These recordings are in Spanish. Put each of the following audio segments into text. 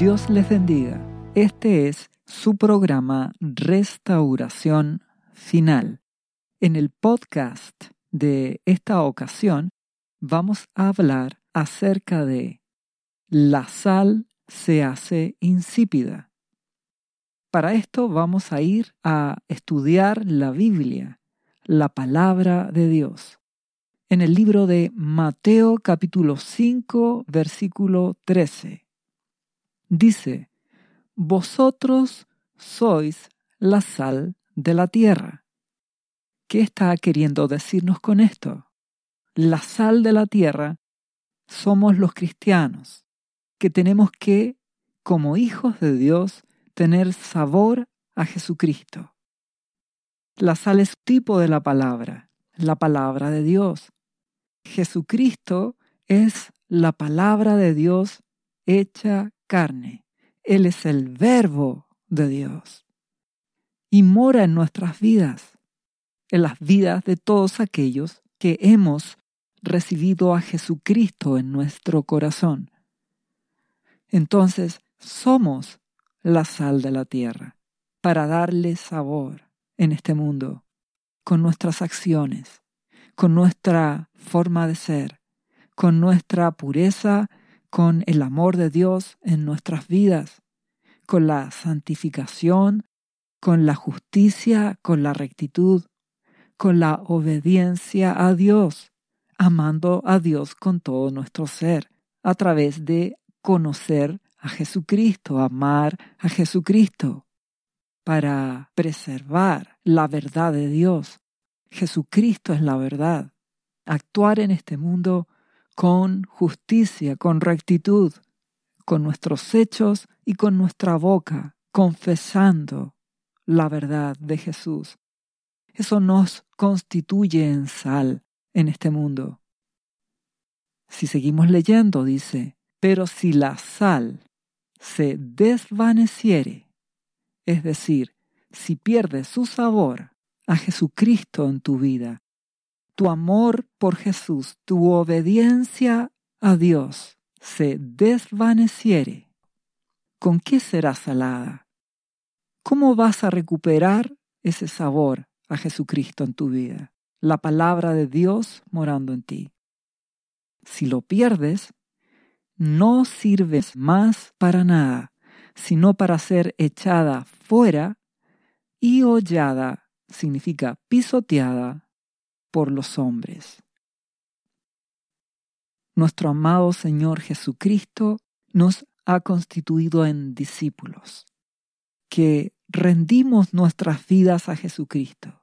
Dios les bendiga. Este es su programa Restauración Final. En el podcast de esta ocasión vamos a hablar acerca de la sal se hace insípida. Para esto vamos a ir a estudiar la Biblia, la palabra de Dios. En el libro de Mateo capítulo 5 versículo 13. Dice, Vosotros sois la sal de la tierra. ¿Qué está queriendo decirnos con esto? La sal de la tierra somos los cristianos, que tenemos que, como hijos de Dios, tener sabor a Jesucristo. La sal es tipo de la palabra, la palabra de Dios. Jesucristo es la palabra de Dios hecha carne. Él es el verbo de Dios. Y mora en nuestras vidas, en las vidas de todos aquellos que hemos recibido a Jesucristo en nuestro corazón. Entonces somos la sal de la tierra para darle sabor en este mundo con nuestras acciones, con nuestra forma de ser, con nuestra pureza, con el amor de Dios en nuestras vidas, con la santificación, con la justicia, con la rectitud, con la obediencia a Dios, amando a Dios con todo nuestro ser, a través de conocer a Jesucristo, amar a Jesucristo, para preservar la verdad de Dios. Jesucristo es la verdad. Actuar en este mundo con justicia, con rectitud, con nuestros hechos y con nuestra boca, confesando la verdad de Jesús. Eso nos constituye en sal en este mundo. Si seguimos leyendo, dice, pero si la sal se desvaneciere, es decir, si pierde su sabor a Jesucristo en tu vida, tu amor por Jesús, tu obediencia a Dios se desvaneciere, ¿con qué será salada? ¿Cómo vas a recuperar ese sabor a Jesucristo en tu vida? La palabra de Dios morando en ti. Si lo pierdes, no sirves más para nada, sino para ser echada fuera y hollada, significa pisoteada por los hombres. Nuestro amado Señor Jesucristo nos ha constituido en discípulos, que rendimos nuestras vidas a Jesucristo,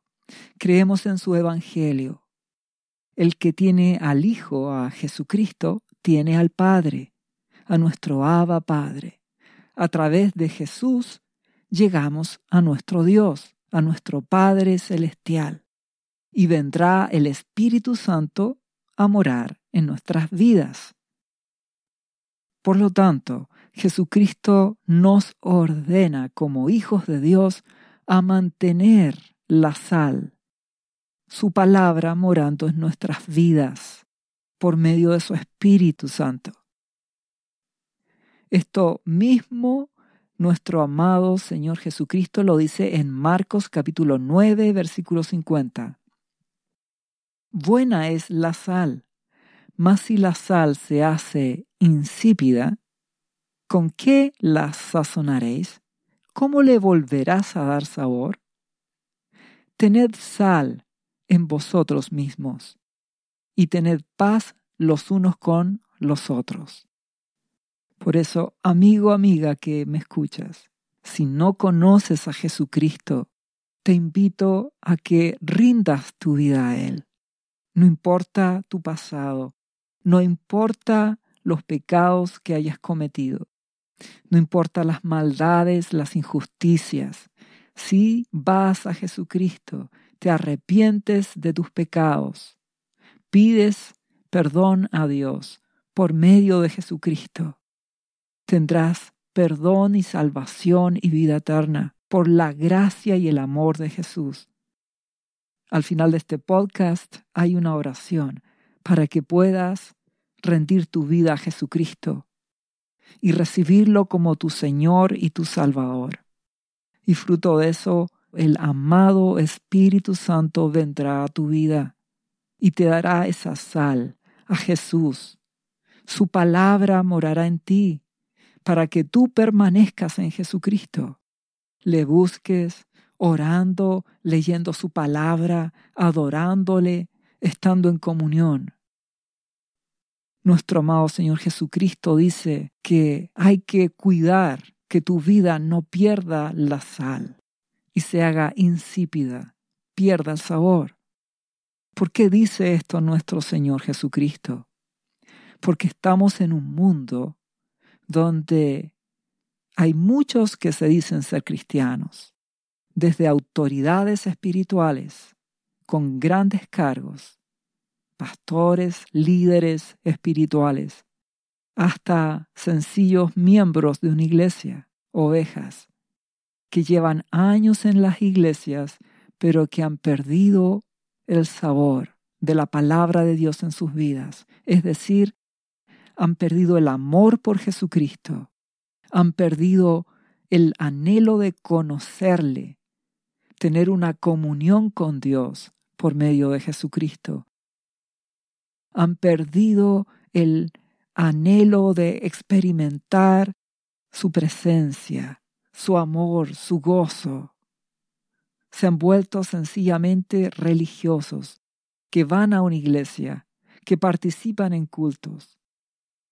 creemos en su Evangelio. El que tiene al Hijo, a Jesucristo, tiene al Padre, a nuestro Abba Padre. A través de Jesús llegamos a nuestro Dios, a nuestro Padre Celestial, y vendrá el Espíritu Santo a morar en nuestras vidas. Por lo tanto, Jesucristo nos ordena como hijos de Dios a mantener la sal, su palabra morando en nuestras vidas por medio de su Espíritu Santo. Esto mismo nuestro amado Señor Jesucristo lo dice en Marcos capítulo 9, versículo 50. Buena es la sal, mas si la sal se hace insípida, ¿con qué la sazonaréis? ¿Cómo le volverás a dar sabor? Tened sal en vosotros mismos y tened paz los unos con los otros. Por eso, amigo, amiga que me escuchas, si no conoces a Jesucristo, te invito a que rindas tu vida a Él. No importa tu pasado, no importa los pecados que hayas cometido, no importa las maldades, las injusticias. Si vas a Jesucristo, te arrepientes de tus pecados, pides perdón a Dios por medio de Jesucristo, tendrás perdón y salvación y vida eterna por la gracia y el amor de Jesús. Al final de este podcast hay una oración para que puedas rendir tu vida a Jesucristo y recibirlo como tu Señor y tu Salvador. Y fruto de eso, el amado Espíritu Santo vendrá a tu vida y te dará esa sal, a Jesús. Su palabra morará en ti para que tú permanezcas en Jesucristo. Le busques orando, leyendo su palabra, adorándole, estando en comunión. Nuestro amado Señor Jesucristo dice que hay que cuidar que tu vida no pierda la sal y se haga insípida, pierda el sabor. ¿Por qué dice esto nuestro Señor Jesucristo? Porque estamos en un mundo donde hay muchos que se dicen ser cristianos, desde autoridades espirituales con grandes cargos pastores, líderes espirituales, hasta sencillos miembros de una iglesia, ovejas, que llevan años en las iglesias, pero que han perdido el sabor de la palabra de Dios en sus vidas. Es decir, han perdido el amor por Jesucristo, han perdido el anhelo de conocerle, tener una comunión con Dios por medio de Jesucristo han perdido el anhelo de experimentar su presencia, su amor, su gozo. Se han vuelto sencillamente religiosos, que van a una iglesia, que participan en cultos,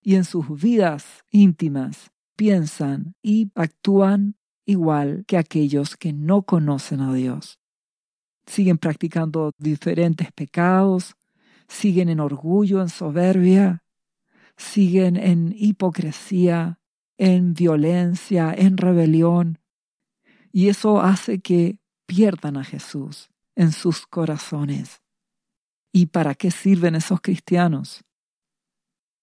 y en sus vidas íntimas piensan y actúan igual que aquellos que no conocen a Dios. Siguen practicando diferentes pecados, siguen en orgullo, en soberbia, siguen en hipocresía, en violencia, en rebelión. Y eso hace que pierdan a Jesús en sus corazones. ¿Y para qué sirven esos cristianos?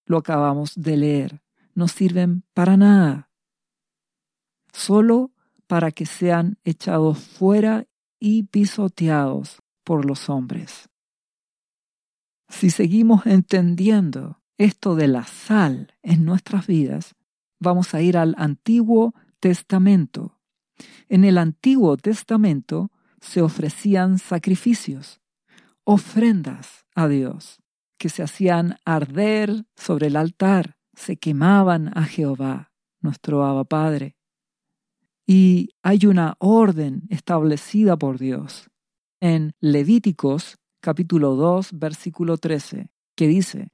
Lo acabamos de leer. No sirven para nada. Solo para que sean echados fuera y pisoteados por los hombres. Si seguimos entendiendo esto de la sal en nuestras vidas, vamos a ir al Antiguo Testamento. En el Antiguo Testamento se ofrecían sacrificios, ofrendas a Dios, que se hacían arder sobre el altar, se quemaban a Jehová, nuestro Abba Padre. Y hay una orden establecida por Dios. En Levíticos capítulo 2, versículo 13, que dice,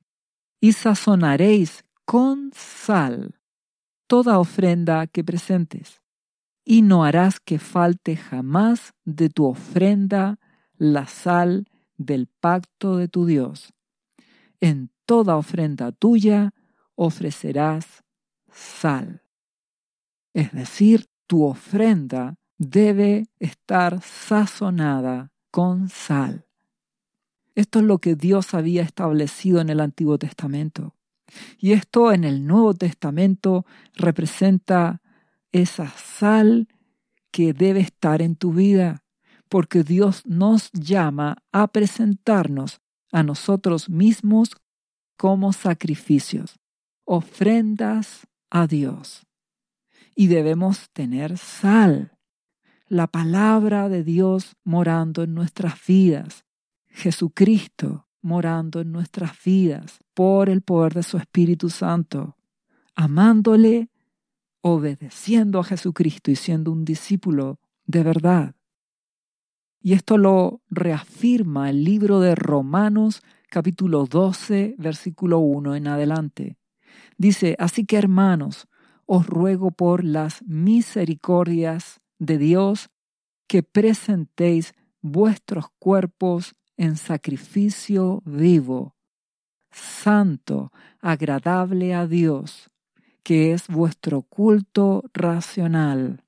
y sazonaréis con sal toda ofrenda que presentes, y no harás que falte jamás de tu ofrenda la sal del pacto de tu Dios. En toda ofrenda tuya ofrecerás sal. Es decir, tu ofrenda debe estar sazonada con sal. Esto es lo que Dios había establecido en el Antiguo Testamento. Y esto en el Nuevo Testamento representa esa sal que debe estar en tu vida, porque Dios nos llama a presentarnos a nosotros mismos como sacrificios, ofrendas a Dios. Y debemos tener sal, la palabra de Dios morando en nuestras vidas, Jesucristo morando en nuestras vidas por el poder de su Espíritu Santo, amándole, obedeciendo a Jesucristo y siendo un discípulo de verdad. Y esto lo reafirma el libro de Romanos capítulo 12, versículo 1 en adelante. Dice, así que hermanos, os ruego por las misericordias de Dios que presentéis vuestros cuerpos en sacrificio vivo, santo, agradable a Dios, que es vuestro culto racional.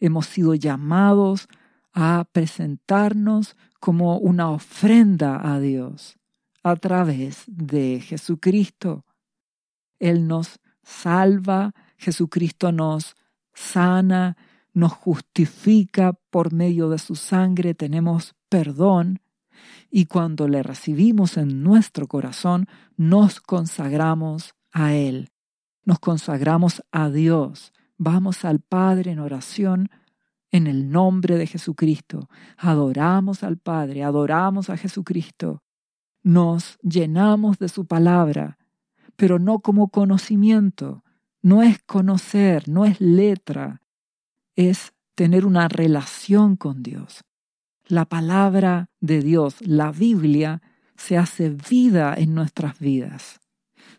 Hemos sido llamados a presentarnos como una ofrenda a Dios a través de Jesucristo. Él nos salva, Jesucristo nos sana, nos justifica por medio de su sangre, tenemos perdón y cuando le recibimos en nuestro corazón, nos consagramos a Él. nos consagramos a Dios, vamos al Padre en oración en el nombre de Jesucristo, adoramos al Padre, adoramos a Jesucristo, nos llenamos de su palabra, pero no como conocimiento, no es conocer, no es letra, es tener una relación con Dios. La palabra de Dios, la Biblia, se hace vida en nuestras vidas,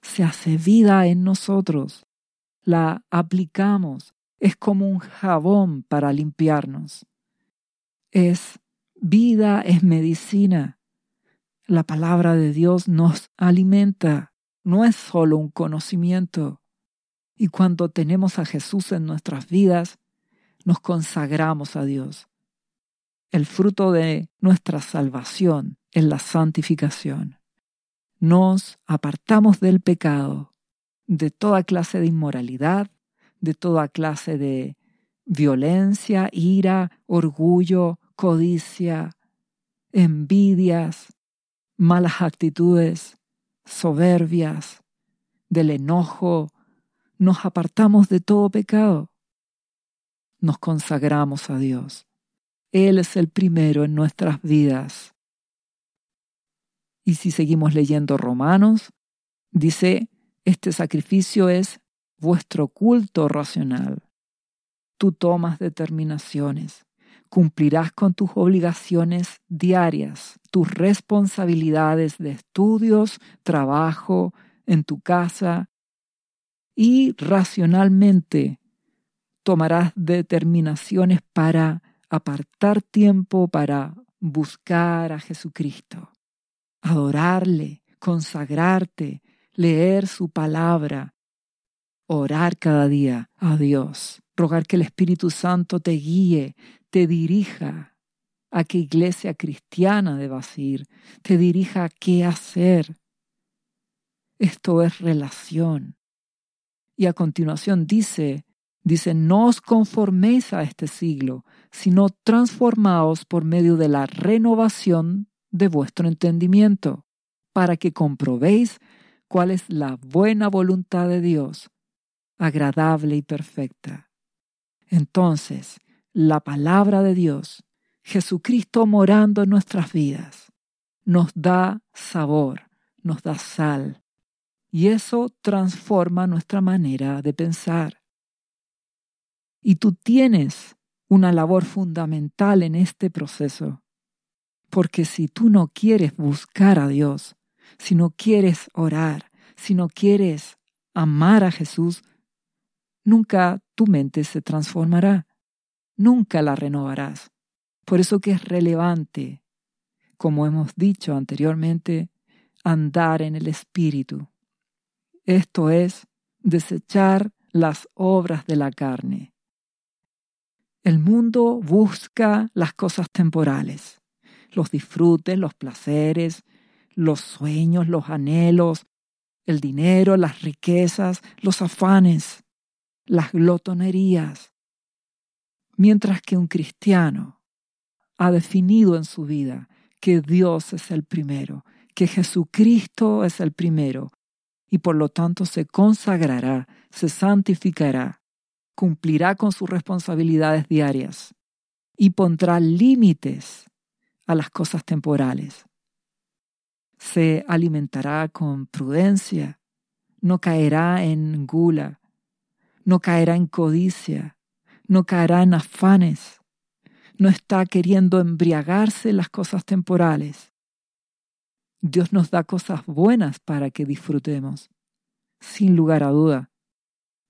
se hace vida en nosotros, la aplicamos, es como un jabón para limpiarnos, es vida, es medicina. La palabra de Dios nos alimenta, no es solo un conocimiento. Y cuando tenemos a Jesús en nuestras vidas, nos consagramos a Dios. El fruto de nuestra salvación es la santificación. Nos apartamos del pecado, de toda clase de inmoralidad, de toda clase de violencia, ira, orgullo, codicia, envidias, malas actitudes, soberbias, del enojo. Nos apartamos de todo pecado. Nos consagramos a Dios. Él es el primero en nuestras vidas. Y si seguimos leyendo Romanos, dice, este sacrificio es vuestro culto racional. Tú tomas determinaciones, cumplirás con tus obligaciones diarias, tus responsabilidades de estudios, trabajo, en tu casa, y racionalmente tomarás determinaciones para apartar tiempo para buscar a Jesucristo, adorarle, consagrarte, leer su palabra, orar cada día a Dios, rogar que el Espíritu Santo te guíe, te dirija a qué iglesia cristiana debas ir, te dirija a qué hacer. Esto es relación. Y a continuación dice, dice, no os conforméis a este siglo, sino transformaos por medio de la renovación de vuestro entendimiento, para que comprobéis cuál es la buena voluntad de Dios, agradable y perfecta. Entonces, la palabra de Dios, Jesucristo morando en nuestras vidas, nos da sabor, nos da sal, y eso transforma nuestra manera de pensar. Y tú tienes una labor fundamental en este proceso, porque si tú no quieres buscar a Dios, si no quieres orar, si no quieres amar a Jesús, nunca tu mente se transformará, nunca la renovarás. Por eso que es relevante, como hemos dicho anteriormente, andar en el Espíritu. Esto es desechar las obras de la carne. El mundo busca las cosas temporales, los disfrutes, los placeres, los sueños, los anhelos, el dinero, las riquezas, los afanes las glotonerías, mientras que un cristiano ha definido en su vida que Dios es el primero, que Jesucristo es el primero, y por lo tanto se consagrará, se santificará, cumplirá con sus responsabilidades diarias y pondrá límites a las cosas temporales. Se alimentará con prudencia, no caerá en gula, no caerá en codicia, no caerá en afanes, no está queriendo embriagarse las cosas temporales. Dios nos da cosas buenas para que disfrutemos, sin lugar a duda.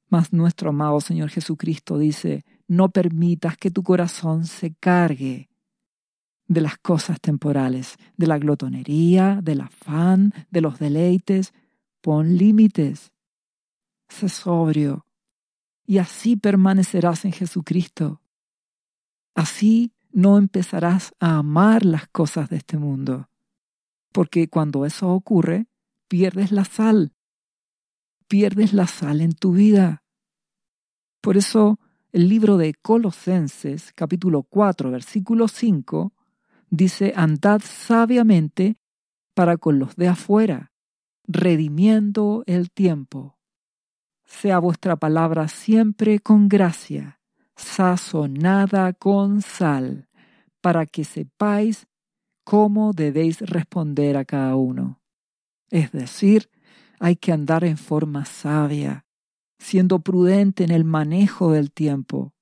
Mas nuestro amado Señor Jesucristo dice, no permitas que tu corazón se cargue de las cosas temporales, de la glotonería, del afán, de los deleites. Pon límites. Sé sobrio, y así permanecerás en Jesucristo. Así no empezarás a amar las cosas de este mundo, porque cuando eso ocurre, pierdes la sal, pierdes la sal en tu vida. Por eso el libro de Colosenses, capítulo 4, versículo 5, dice, andad sabiamente para con los de afuera, redimiendo el tiempo sea vuestra palabra siempre con gracia, sazonada con sal, para que sepáis cómo debéis responder a cada uno. Es decir, hay que andar en forma sabia, siendo prudente en el manejo del tiempo,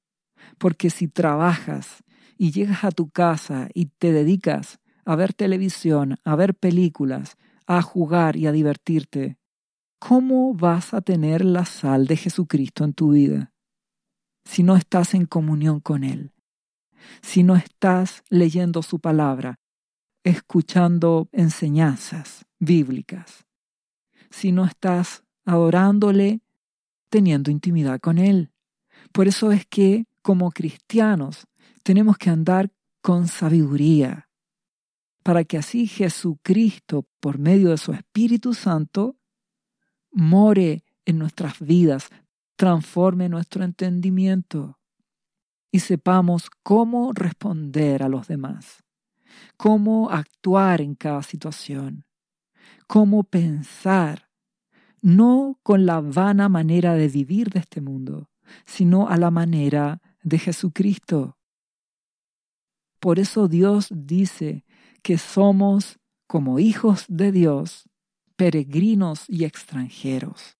porque si trabajas y llegas a tu casa y te dedicas a ver televisión, a ver películas, a jugar y a divertirte, ¿cómo vas a tener la sal de Jesucristo en tu vida? Si no estás en comunión con Él, si no estás leyendo su palabra, escuchando enseñanzas bíblicas, si no estás adorándole, teniendo intimidad con Él. Por eso es que como cristianos tenemos que andar con sabiduría, para que así Jesucristo, por medio de su Espíritu Santo, more en nuestras vidas, transforme nuestro entendimiento y sepamos cómo responder a los demás, cómo actuar en cada situación, cómo pensar, no con la vana manera de vivir de este mundo, sino a la manera de Jesucristo. Por eso Dios dice que somos, como hijos de Dios, peregrinos y extranjeros.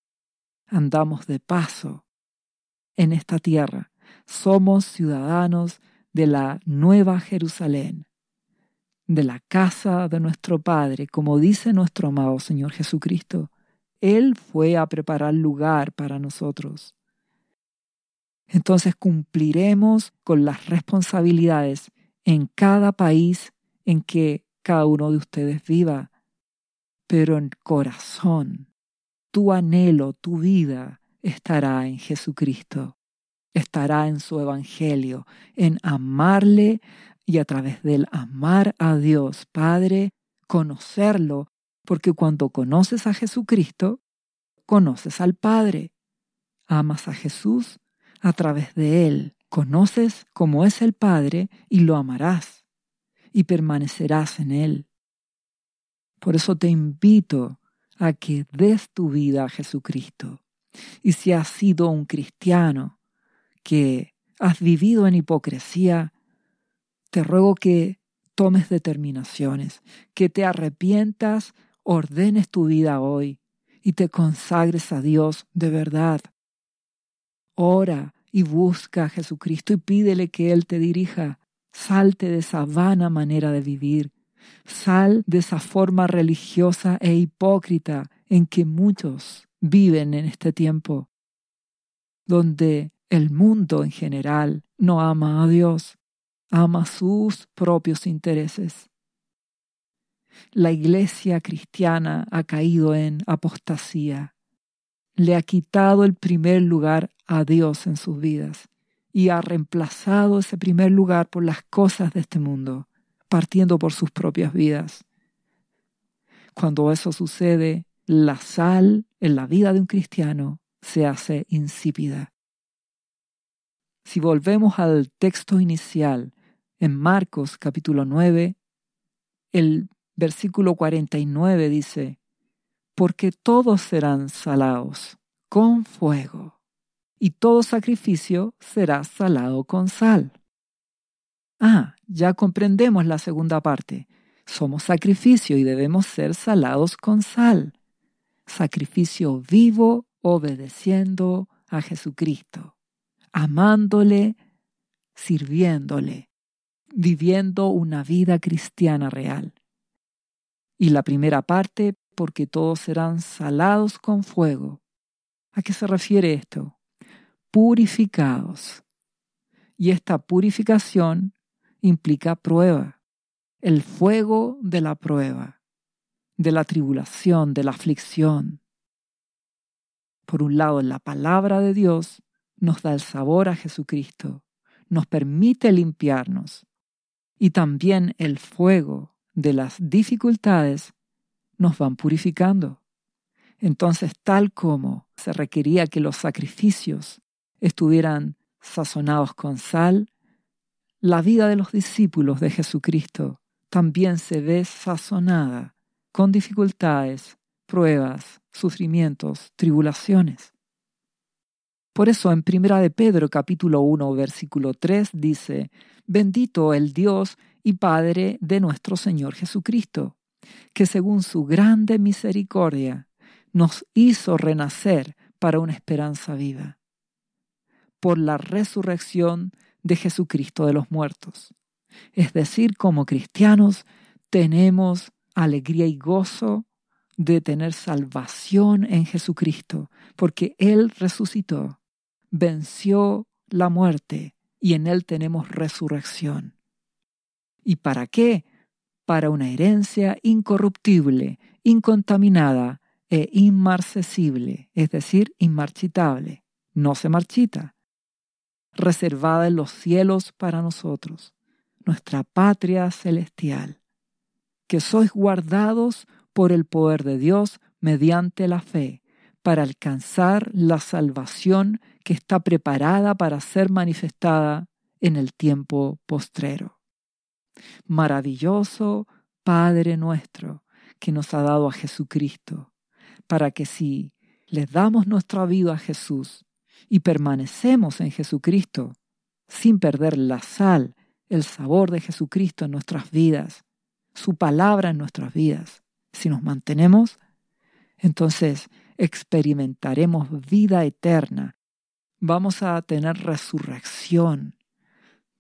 Andamos de paso en esta tierra. Somos ciudadanos de la nueva Jerusalén, de la casa de nuestro Padre, como dice nuestro amado Señor Jesucristo. Él fue a preparar lugar para nosotros. Entonces cumpliremos con las responsabilidades en cada país en que cada uno de ustedes viva, pero en corazón, tu anhelo, tu vida estará en Jesucristo, estará en su Evangelio, en amarle y a través del amar a Dios Padre, conocerlo, porque cuando conoces a Jesucristo, conoces al Padre. Amas a Jesús a través de Él, conoces cómo es el Padre y lo amarás y permanecerás en Él. Por eso te invito a que des tu vida a Jesucristo. Y si has sido un cristiano que has vivido en hipocresía, te ruego que tomes determinaciones, que te arrepientas, ordenes tu vida hoy y te consagres a Dios de verdad. Ora y busca a Jesucristo y pídele que Él te dirija. Salte de esa vana manera de vivir. Sal de esa forma religiosa e hipócrita en que muchos viven en este tiempo, donde el mundo en general no ama a Dios, ama sus propios intereses. La iglesia cristiana ha caído en apostasía, le ha quitado el primer lugar a Dios en sus vidas y ha reemplazado ese primer lugar por las cosas de este mundo, partiendo por sus propias vidas. Cuando eso sucede, la sal en la vida de un cristiano se hace insípida. Si volvemos al texto inicial, en Marcos capítulo 9, el versículo 49 dice, porque todos serán salados con fuego y todo sacrificio será salado con sal. Ah, ya comprendemos la segunda parte. Somos sacrificio y debemos ser salados con sal. Sacrificio vivo obedeciendo a Jesucristo, amándole, sirviéndole, viviendo una vida cristiana real. Y la primera parte, porque todos serán salados con fuego. ¿A qué se refiere esto? purificados. Y esta purificación implica prueba, el fuego de la prueba, de la tribulación, de la aflicción. Por un lado, la palabra de Dios nos da el sabor a Jesucristo, nos permite limpiarnos, y también el fuego de las dificultades nos van purificando. Entonces, tal como se requería que los sacrificios estuvieran sazonados con sal, la vida de los discípulos de Jesucristo también se ve sazonada con dificultades, pruebas, sufrimientos, tribulaciones. Por eso en Primera de Pedro capítulo 1 versículo 3 dice, Bendito el Dios y Padre de nuestro Señor Jesucristo, que según su grande misericordia nos hizo renacer para una esperanza viva, por la resurrección de Jesucristo de los muertos. Es decir, como cristianos tenemos alegría y gozo de tener salvación en Jesucristo, porque Él resucitó venció la muerte y en Él tenemos resurrección. ¿Y para qué? Para una herencia incorruptible, incontaminada e inmarcesible, es decir, inmarchitable, no se marchita, reservada en los cielos para nosotros, nuestra patria celestial, que sois guardados por el poder de Dios mediante la fe, para alcanzar la salvación que está preparada para ser manifestada en el tiempo postrero. Maravilloso Padre nuestro que nos ha dado a Jesucristo, para que si les damos nuestra vida a Jesús y permanecemos en Jesucristo, sin perder la sal, el sabor de Jesucristo en nuestras vidas, su palabra en nuestras vidas, si nos mantenemos, entonces experimentaremos vida eterna, vamos a tener resurrección,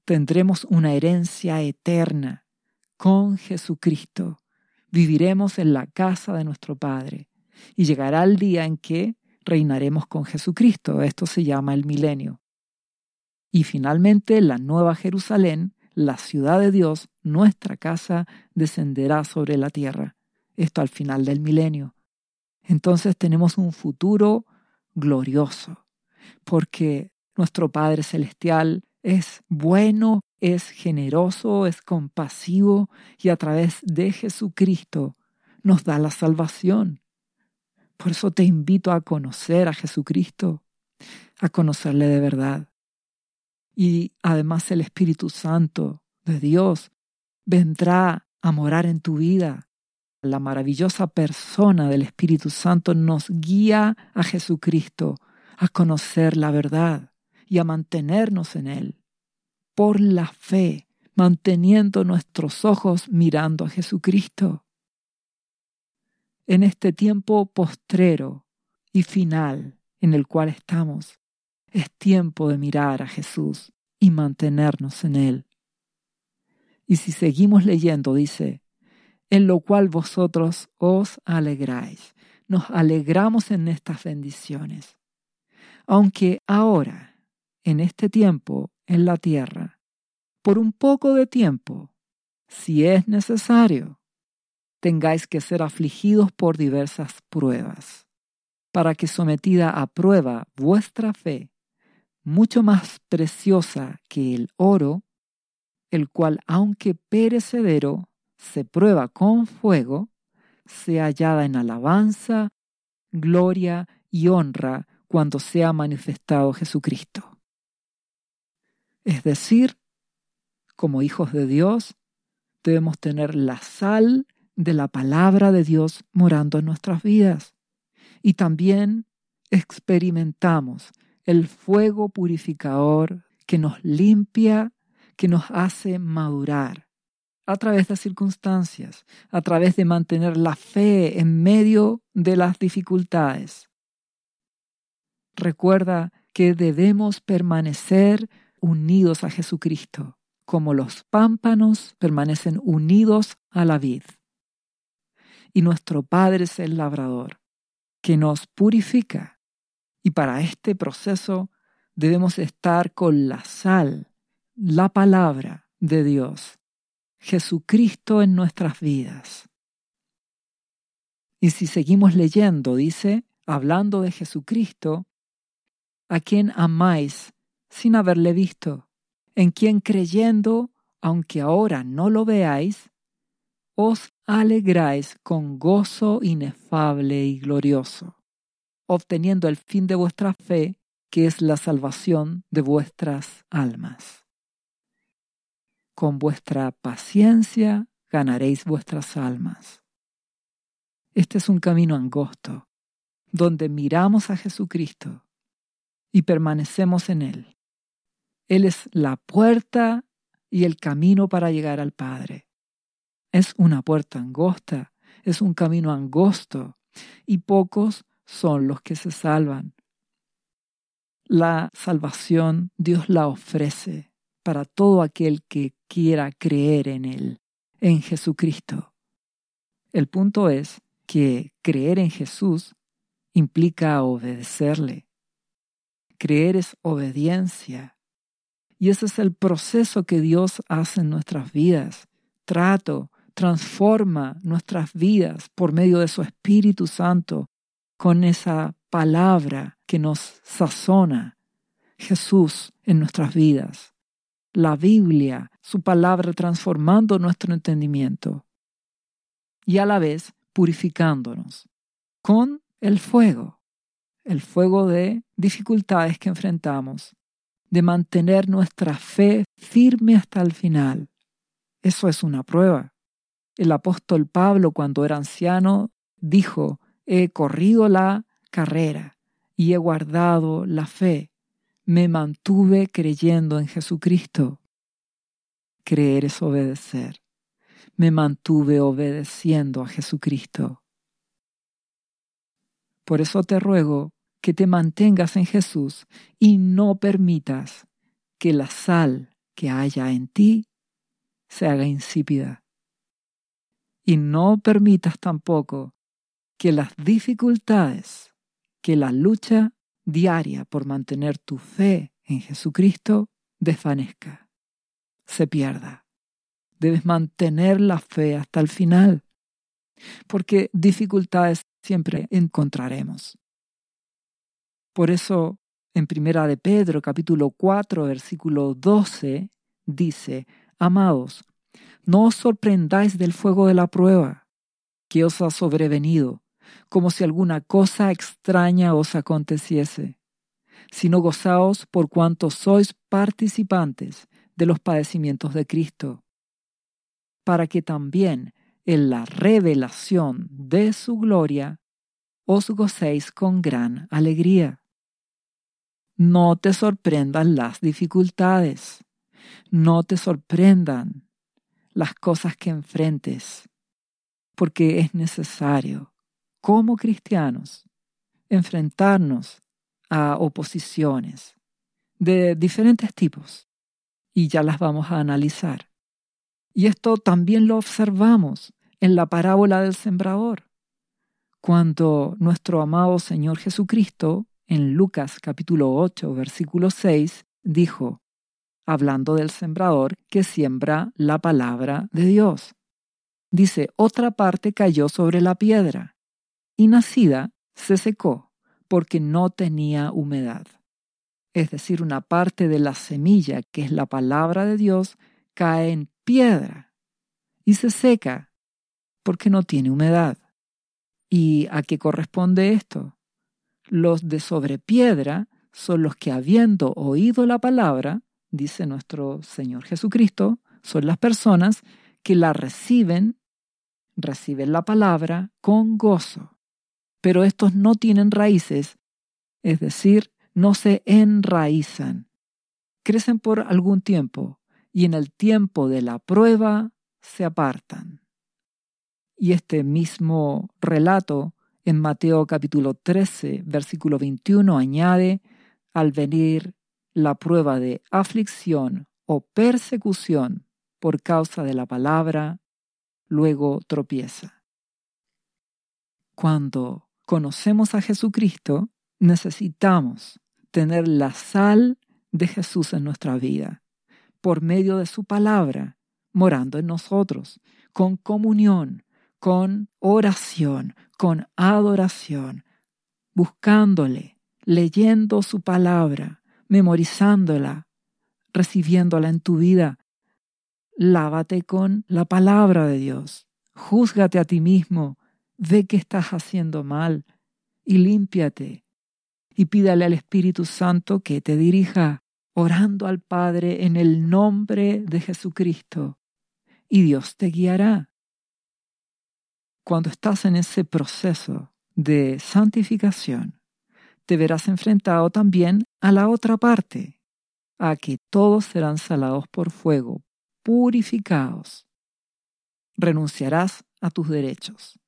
tendremos una herencia eterna con Jesucristo, viviremos en la casa de nuestro Padre. Y llegará el día en que reinaremos con Jesucristo, esto se llama el milenio. Y finalmente la nueva Jerusalén, la ciudad de Dios, nuestra casa, descenderá sobre la tierra, esto al final del milenio entonces tenemos un futuro glorioso, porque nuestro Padre Celestial es bueno, es generoso, es compasivo y a través de Jesucristo nos da la salvación. Por eso te invito a conocer a Jesucristo, a conocerle de verdad. Y además el Espíritu Santo de Dios vendrá a morar en tu vida la maravillosa persona del Espíritu Santo nos guía a Jesucristo, a conocer la verdad y a mantenernos en Él. Por la fe, manteniendo nuestros ojos mirando a Jesucristo. En este tiempo postrero y final en el cual estamos, es tiempo de mirar a Jesús y mantenernos en Él. Y si seguimos leyendo, dice, en lo cual vosotros os alegráis. Nos alegramos en estas bendiciones. Aunque ahora, en este tiempo, en la tierra, por un poco de tiempo, si es necesario, tengáis que ser afligidos por diversas pruebas, para que sometida a prueba vuestra fe, mucho más preciosa que el oro, el cual aunque perecedero se prueba con fuego, sea hallada en alabanza, gloria y honra cuando sea manifestado Jesucristo. Es decir, como hijos de Dios, debemos tener la sal de la palabra de Dios morando en nuestras vidas. Y también experimentamos el fuego purificador que nos limpia, que nos hace madurar a través de circunstancias, a través de mantener la fe en medio de las dificultades. Recuerda que debemos permanecer unidos a Jesucristo, como los pámpanos permanecen unidos a la vid. Y nuestro Padre es el labrador, que nos purifica. Y para este proceso debemos estar con la sal, la palabra de Dios Jesucristo en nuestras vidas. Y si seguimos leyendo, dice, hablando de Jesucristo, a quien amáis sin haberle visto, en quien creyendo, aunque ahora no lo veáis, os alegráis con gozo inefable y glorioso, obteniendo el fin de vuestra fe, que es la salvación de vuestras almas. Con vuestra paciencia ganaréis vuestras almas. Este es un camino angosto, donde miramos a Jesucristo y permanecemos en Él. Él es la puerta y el camino para llegar al Padre. Es una puerta angosta, es un camino angosto, y pocos son los que se salvan. La salvación Dios la ofrece para todo aquel que quiera creer en Él, en Jesucristo. El punto es que creer en Jesús implica obedecerle. Creer es obediencia. Y ese es el proceso que Dios hace en nuestras vidas. Trato, transforma nuestras vidas por medio de su Espíritu Santo con esa palabra que nos sazona. Jesús en nuestras vidas. La Biblia, su palabra transformando nuestro entendimiento y a la vez purificándonos con el fuego, el fuego de dificultades que enfrentamos, de mantener nuestra fe firme hasta el final. Eso es una prueba. El apóstol Pablo, cuando era anciano, dijo, he corrido la carrera y he guardado la fe. Me mantuve creyendo en Jesucristo. Creer es obedecer. Me mantuve obedeciendo a Jesucristo. Por eso te ruego que te mantengas en Jesús y no permitas que la sal que haya en ti se haga insípida. Y no permitas tampoco que las dificultades, que la lucha diaria por mantener tu fe en Jesucristo desvanezca, se pierda. Debes mantener la fe hasta el final, porque dificultades siempre encontraremos. Por eso, en Primera de Pedro, capítulo 4, versículo 12, dice, Amados, no os sorprendáis del fuego de la prueba que os ha sobrevenido, como si alguna cosa extraña os aconteciese, sino gozaos por cuanto sois participantes de los padecimientos de Cristo, para que también en la revelación de su gloria, os gocéis con gran alegría. No te sorprendan las dificultades, no te sorprendan las cosas que enfrentes, porque es necesario, como cristianos, enfrentarnos a oposiciones de diferentes tipos, y ya las vamos a analizar. Y esto también lo observamos en la parábola del sembrador, cuando nuestro amado Señor Jesucristo, en Lucas capítulo 8, versículo 6, dijo, hablando del sembrador que siembra la palabra de Dios. Dice, otra parte cayó sobre la piedra, y nacida se secó, porque no tenía humedad. Es decir, una parte de la semilla, que es la palabra de Dios, cae en piedra y se seca porque no tiene humedad. ¿Y a qué corresponde esto? Los de sobre piedra son los que habiendo oído la palabra, dice nuestro Señor Jesucristo, son las personas que la reciben, reciben la palabra con gozo. Pero estos no tienen raíces, es decir, no se enraizan. Crecen por algún tiempo, y en el tiempo de la prueba se apartan. Y este mismo relato en Mateo capítulo 13, versículo 21 añade, al venir la prueba de aflicción o persecución por causa de la palabra, luego tropieza. Cuando conocemos a Jesucristo, necesitamos tener la sal de Jesús en nuestra vida por medio de su palabra, morando en nosotros, con comunión, con oración, con adoración, buscándole, leyendo su palabra, memorizándola, recibiéndola en tu vida. Lávate con la palabra de Dios. Júzgate a ti mismo, ve que estás haciendo mal y límpiate. Y pídale al Espíritu Santo que te dirija orando al Padre en el nombre de Jesucristo y Dios te guiará. Cuando estás en ese proceso de santificación, te verás enfrentado también a la otra parte, a que todos serán salados por fuego, purificados. Renunciarás a tus derechos,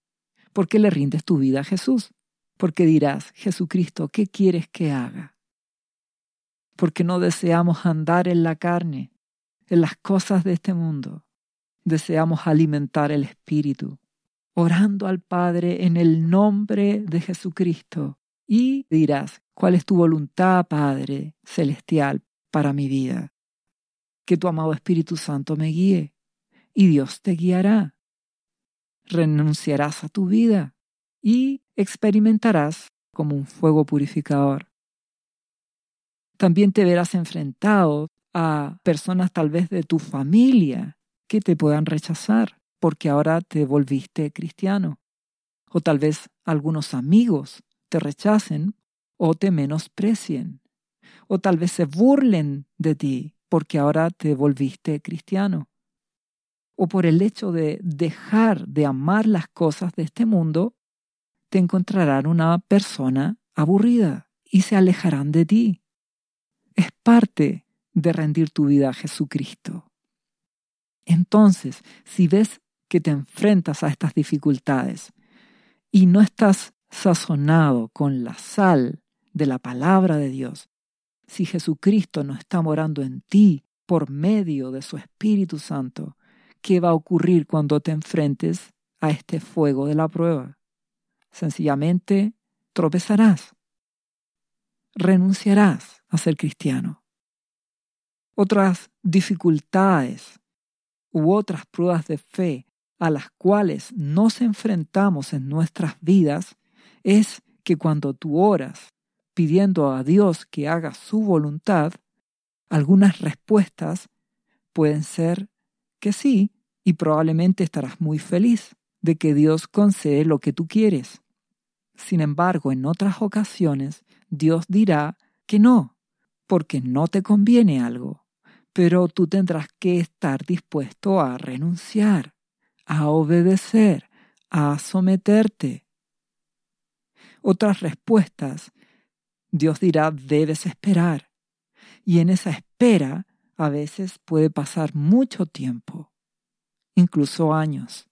porque le rindes tu vida a Jesús, porque dirás, Jesucristo, ¿qué quieres que haga? Porque no deseamos andar en la carne, en las cosas de este mundo. Deseamos alimentar el Espíritu, orando al Padre en el nombre de Jesucristo. Y dirás, ¿cuál es tu voluntad, Padre Celestial, para mi vida? Que tu amado Espíritu Santo me guíe, y Dios te guiará. Renunciarás a tu vida y experimentarás como un fuego purificador. También te verás enfrentado a personas tal vez de tu familia que te puedan rechazar porque ahora te volviste cristiano. O tal vez algunos amigos te rechacen o te menosprecien. O tal vez se burlen de ti porque ahora te volviste cristiano. O por el hecho de dejar de amar las cosas de este mundo, te encontrarán una persona aburrida y se alejarán de ti. Es parte de rendir tu vida a Jesucristo. Entonces, si ves que te enfrentas a estas dificultades y no estás sazonado con la sal de la palabra de Dios, si Jesucristo no está morando en ti por medio de su Espíritu Santo, ¿qué va a ocurrir cuando te enfrentes a este fuego de la prueba? Sencillamente tropezarás, renunciarás a ser cristiano otras dificultades u otras pruebas de fe a las cuales nos enfrentamos en nuestras vidas es que cuando tú oras pidiendo a Dios que haga su voluntad, algunas respuestas pueden ser que sí y probablemente estarás muy feliz de que Dios concede lo que tú quieres. Sin embargo, en otras ocasiones Dios dirá que no, porque no te conviene algo pero tú tendrás que estar dispuesto a renunciar, a obedecer, a someterte. Otras respuestas, Dios dirá, debes esperar. Y en esa espera a veces puede pasar mucho tiempo, incluso años.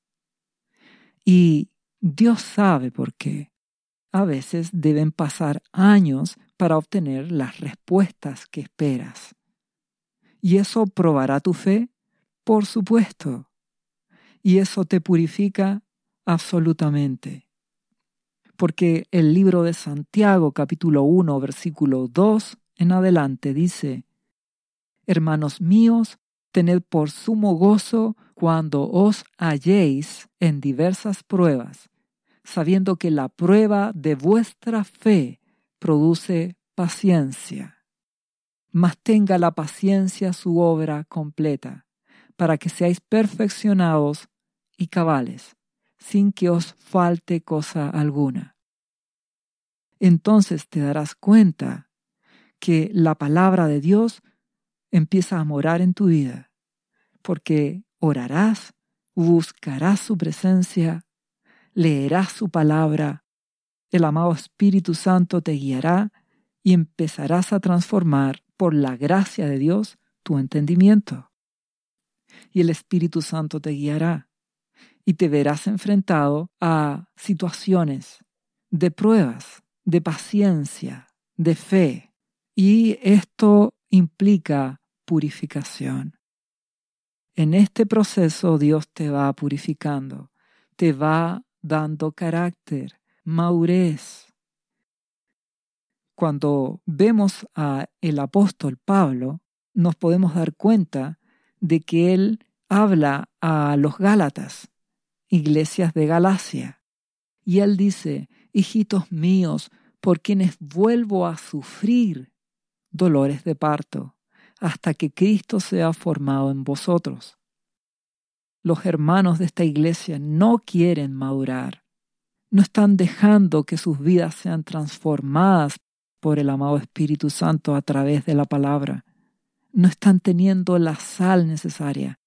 Y Dios sabe por qué. A veces deben pasar años para obtener las respuestas que esperas. ¿Y eso probará tu fe? Por supuesto. Y eso te purifica absolutamente. Porque el libro de Santiago capítulo 1 versículo 2 en adelante dice, Hermanos míos, tened por sumo gozo cuando os halléis en diversas pruebas, sabiendo que la prueba de vuestra fe produce paciencia. Mas tenga la paciencia su obra completa, para que seáis perfeccionados y cabales, sin que os falte cosa alguna. Entonces te darás cuenta que la palabra de Dios empieza a morar en tu vida, porque orarás, buscarás su presencia, leerás su palabra, el amado Espíritu Santo te guiará y empezarás a transformar por la gracia de Dios tu entendimiento. Y el Espíritu Santo te guiará y te verás enfrentado a situaciones de pruebas, de paciencia, de fe. Y esto implica purificación. En este proceso Dios te va purificando, te va dando carácter, madurez, cuando vemos a el apóstol Pablo, nos podemos dar cuenta de que él habla a los Gálatas, iglesias de Galacia, y él dice, hijitos míos, por quienes vuelvo a sufrir dolores de parto, hasta que Cristo sea formado en vosotros. Los hermanos de esta iglesia no quieren madurar, no están dejando que sus vidas sean transformadas por el amado Espíritu Santo a través de la palabra. No están teniendo la sal necesaria.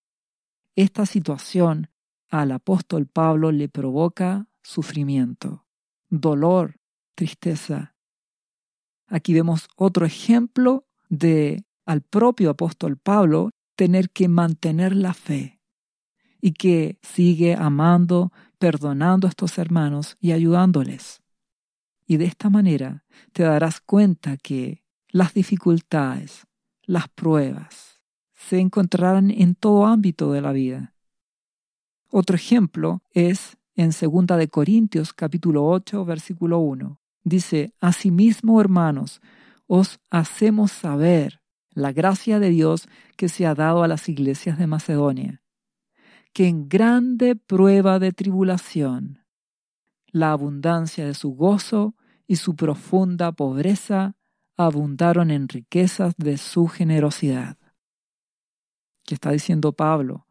Esta situación al apóstol Pablo le provoca sufrimiento, dolor, tristeza. Aquí vemos otro ejemplo de al propio apóstol Pablo tener que mantener la fe y que sigue amando, perdonando a estos hermanos y ayudándoles. Y de esta manera te darás cuenta que las dificultades, las pruebas, se encontrarán en todo ámbito de la vida. Otro ejemplo es en 2 de Corintios capítulo 8 versículo 1. Dice, Asimismo, hermanos, os hacemos saber la gracia de Dios que se ha dado a las iglesias de Macedonia, que en grande prueba de tribulación, la abundancia de su gozo y su profunda pobreza abundaron en riquezas de su generosidad. ¿Qué está diciendo Pablo?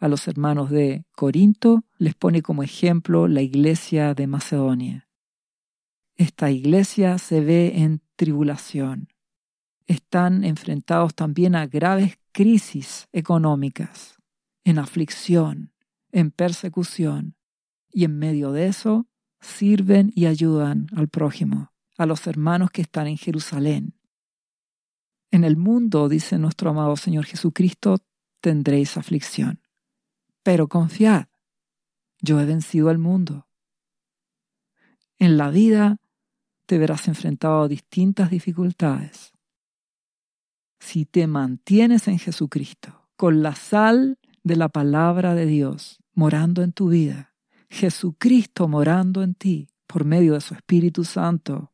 A los hermanos de Corinto les pone como ejemplo la iglesia de Macedonia. Esta iglesia se ve en tribulación. Están enfrentados también a graves crisis económicas, en aflicción, en persecución, y en medio de eso sirven y ayudan al prójimo, a los hermanos que están en Jerusalén. En el mundo, dice nuestro amado Señor Jesucristo, tendréis aflicción. Pero confiad, yo he vencido al mundo. En la vida te verás enfrentado a distintas dificultades. Si te mantienes en Jesucristo, con la sal de la palabra de Dios morando en tu vida, Jesucristo morando en ti por medio de su Espíritu Santo,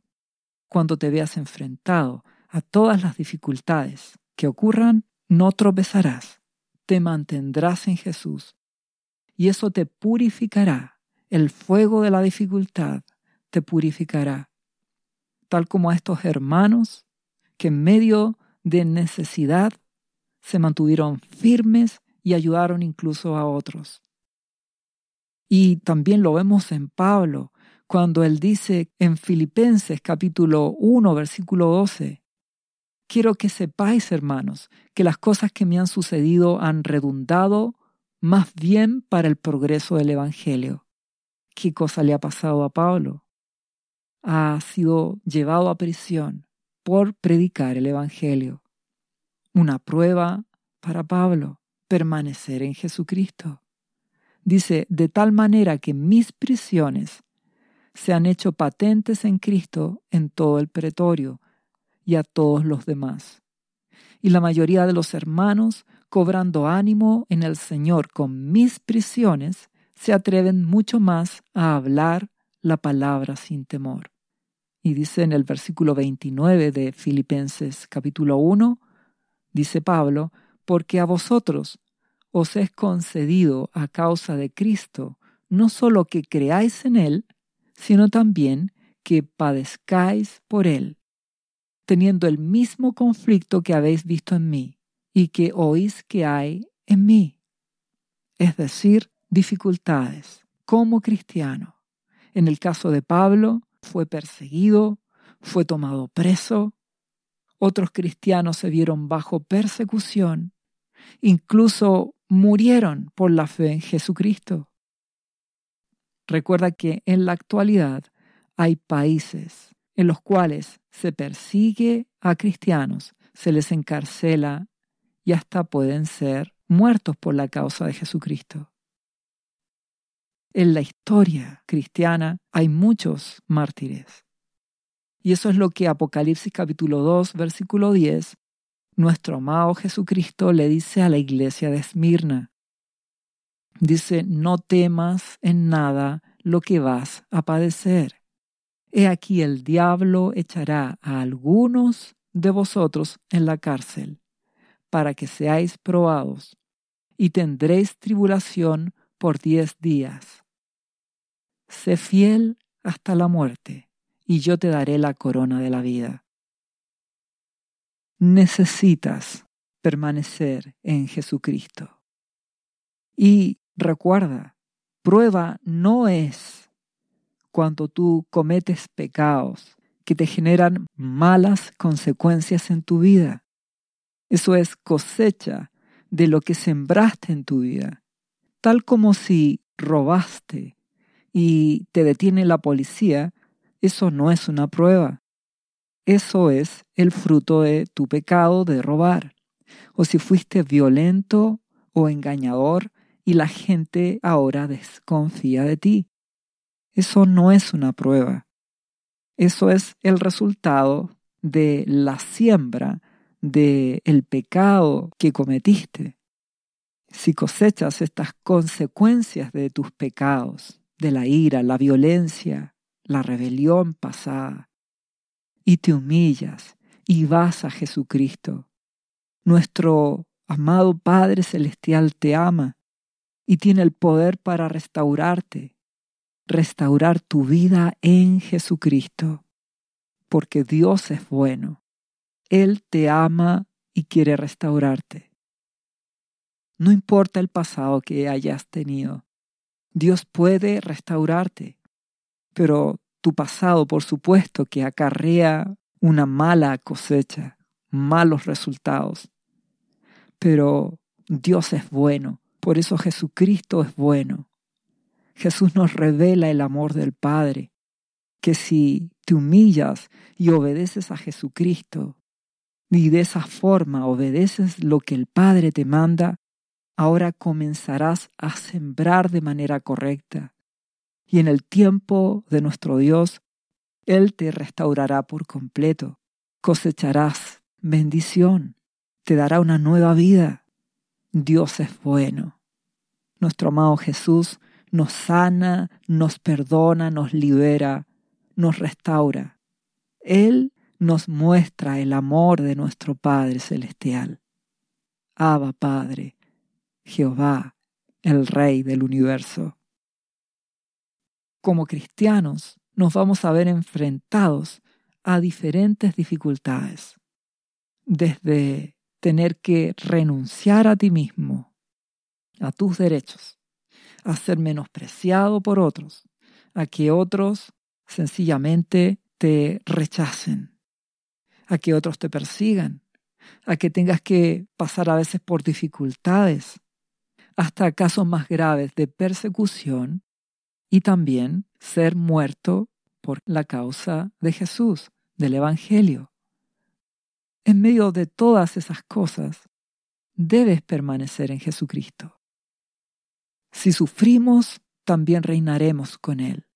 cuando te veas enfrentado a todas las dificultades que ocurran, no tropezarás, te mantendrás en Jesús y eso te purificará. El fuego de la dificultad te purificará tal como a estos hermanos que en medio de necesidad se mantuvieron firmes y ayudaron incluso a otros. Y también lo vemos en Pablo, cuando él dice en Filipenses capítulo 1, versículo 12, Quiero que sepáis, hermanos, que las cosas que me han sucedido han redundado más bien para el progreso del Evangelio. ¿Qué cosa le ha pasado a Pablo? ha sido llevado a prisión por predicar el Evangelio. Una prueba para Pablo, permanecer en Jesucristo. Dice, de tal manera que mis prisiones se han hecho patentes en Cristo en todo el pretorio y a todos los demás. Y la mayoría de los hermanos, cobrando ánimo en el Señor con mis prisiones, se atreven mucho más a hablar la palabra sin temor. Y dice en el versículo 29 de Filipenses capítulo 1, dice Pablo, porque a vosotros os es concedido a causa de Cristo no solo que creáis en Él, sino también que padezcáis por Él, teniendo el mismo conflicto que habéis visto en mí y que oís que hay en mí. Es decir, dificultades como cristiano. En el caso de Pablo, fue perseguido, fue tomado preso, otros cristianos se vieron bajo persecución, incluso murieron por la fe en Jesucristo. Recuerda que en la actualidad hay países en los cuales se persigue a cristianos, se les encarcela y hasta pueden ser muertos por la causa de Jesucristo. En la historia cristiana hay muchos mártires. Y eso es lo que Apocalipsis capítulo 2, versículo 10, nuestro amado Jesucristo le dice a la iglesia de Esmirna. Dice, no temas en nada lo que vas a padecer. He aquí el diablo echará a algunos de vosotros en la cárcel, para que seáis probados, y tendréis tribulación por diez días sé fiel hasta la muerte, y yo te daré la corona de la vida. Necesitas permanecer en Jesucristo. Y recuerda, prueba no es cuando tú cometes pecados que te generan malas consecuencias en tu vida. Eso es cosecha de lo que sembraste en tu vida. Tal como si robaste y te detiene la policía, eso no es una prueba. eso es el fruto de tu pecado de robar. O si fuiste violento o engañador y la gente ahora desconfía de ti. Eso no es una prueba. Eso es el resultado de la siembra de el pecado que cometiste. Si cosechas estas consecuencias de tus pecados, de la ira, la violencia, la rebelión pasada, y te humillas y vas a Jesucristo, nuestro amado Padre Celestial te ama y tiene el poder para restaurarte, restaurar tu vida en Jesucristo, porque Dios es bueno. Él te ama y quiere restaurarte. No importa el pasado que hayas tenido, Dios puede restaurarte, pero tu pasado, por supuesto, que acarrea una mala cosecha, malos resultados. Pero Dios es bueno, por eso Jesucristo es bueno. Jesús nos revela el amor del Padre, que si te humillas y obedeces a Jesucristo, y de esa forma obedeces lo que el Padre te manda, ahora comenzarás a sembrar de manera correcta. Y en el tiempo de nuestro Dios, Él te restaurará por completo. Cosecharás bendición, te dará una nueva vida. Dios es bueno. Nuestro amado Jesús nos sana, nos perdona, nos libera, nos restaura. Él nos muestra el amor de nuestro Padre Celestial. Abba Padre, Jehová, el Rey del universo. Como cristianos nos vamos a ver enfrentados a diferentes dificultades, desde tener que renunciar a ti mismo, a tus derechos, a ser menospreciado por otros, a que otros sencillamente te rechacen, a que otros te persigan, a que tengas que pasar a veces por dificultades, hasta casos más graves de persecución y también ser muerto por la causa de Jesús, del Evangelio. En medio de todas esas cosas, debes permanecer en Jesucristo. Si sufrimos, también reinaremos con Él.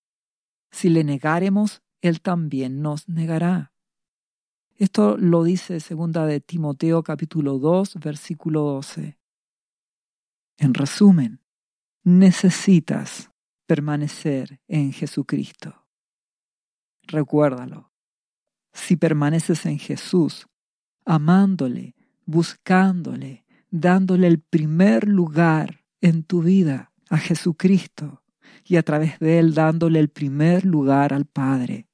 Si le negaremos, Él también nos negará. Esto lo dice segunda de Timoteo capítulo 2 versículo 12. En resumen, necesitas permanecer en Jesucristo. Recuérdalo. Si permaneces en Jesús, amándole, buscándole, dándole el primer lugar en tu vida a Jesucristo y a través de él dándole el primer lugar al Padre,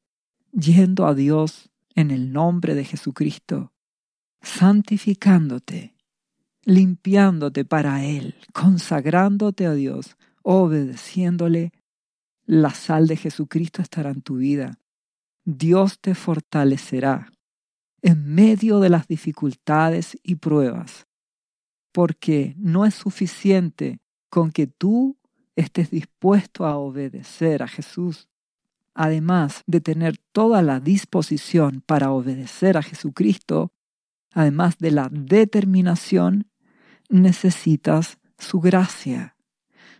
yendo a Dios en el nombre de Jesucristo, santificándote, limpiándote para Él, consagrándote a Dios, obedeciéndole, la sal de Jesucristo estará en tu vida. Dios te fortalecerá en medio de las dificultades y pruebas, porque no es suficiente con que tú estés dispuesto a obedecer a Jesús además de tener toda la disposición para obedecer a Jesucristo, además de la determinación, necesitas su gracia.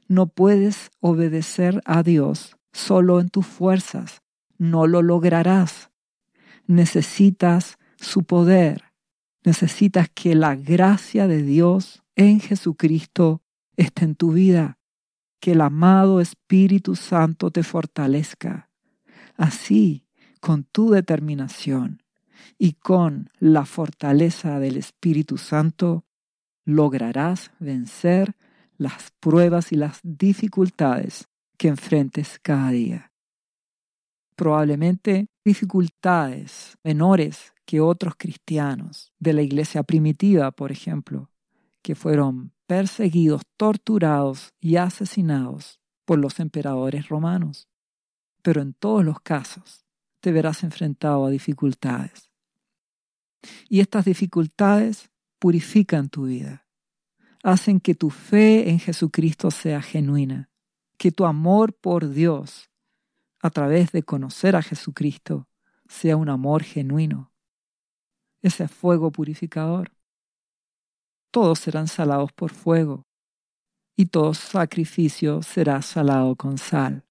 No puedes obedecer a Dios solo en tus fuerzas, no lo lograrás. Necesitas su poder, necesitas que la gracia de Dios en Jesucristo esté en tu vida, que el amado Espíritu Santo te fortalezca Así, con tu determinación y con la fortaleza del Espíritu Santo, lograrás vencer las pruebas y las dificultades que enfrentes cada día. Probablemente dificultades menores que otros cristianos de la iglesia primitiva, por ejemplo, que fueron perseguidos, torturados y asesinados por los emperadores romanos pero en todos los casos te verás enfrentado a dificultades. Y estas dificultades purifican tu vida, hacen que tu fe en Jesucristo sea genuina, que tu amor por Dios, a través de conocer a Jesucristo, sea un amor genuino, ese fuego purificador. Todos serán salados por fuego, y todo sacrificio será salado con sal.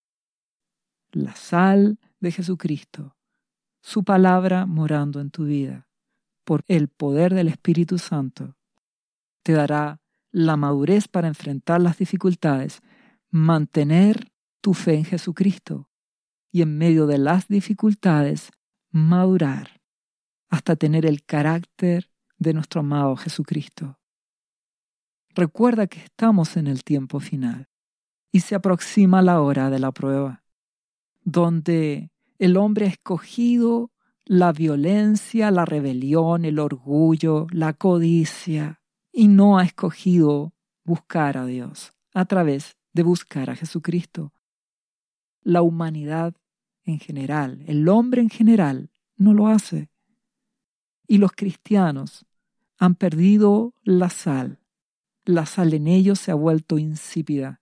La sal de Jesucristo, su palabra morando en tu vida, por el poder del Espíritu Santo, te dará la madurez para enfrentar las dificultades, mantener tu fe en Jesucristo y en medio de las dificultades madurar hasta tener el carácter de nuestro amado Jesucristo. Recuerda que estamos en el tiempo final y se aproxima la hora de la prueba, donde el hombre ha escogido la violencia, la rebelión, el orgullo, la codicia, y no ha escogido buscar a Dios a través de buscar a Jesucristo. La humanidad en general, el hombre en general, no lo hace. Y los cristianos han perdido la sal. La sal en ellos se ha vuelto insípida.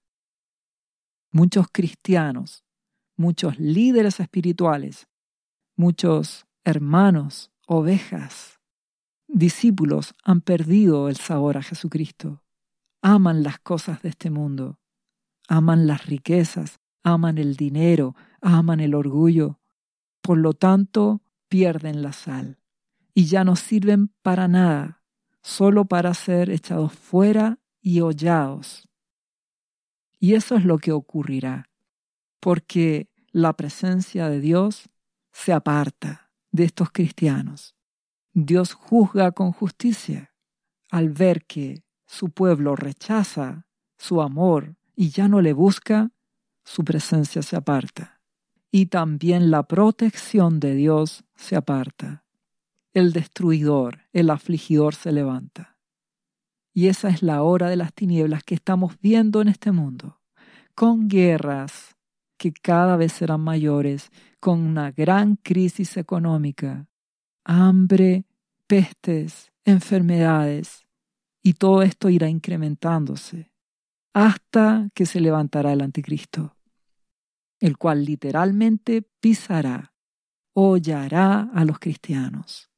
Muchos cristianos, muchos líderes espirituales, muchos hermanos, ovejas, discípulos han perdido el sabor a Jesucristo. Aman las cosas de este mundo, aman las riquezas, aman el dinero, aman el orgullo. Por lo tanto, pierden la sal y ya no sirven para nada, solo para ser echados fuera y hollados. Y eso es lo que ocurrirá, porque la presencia de Dios se aparta de estos cristianos. Dios juzga con justicia al ver que su pueblo rechaza su amor y ya no le busca, su presencia se aparta. Y también la protección de Dios se aparta. El destruidor, el afligidor se levanta. Y esa es la hora de las tinieblas que estamos viendo en este mundo, con guerras que cada vez serán mayores, con una gran crisis económica, hambre, pestes, enfermedades, y todo esto irá incrementándose hasta que se levantará el anticristo, el cual literalmente pisará, hollará a los cristianos,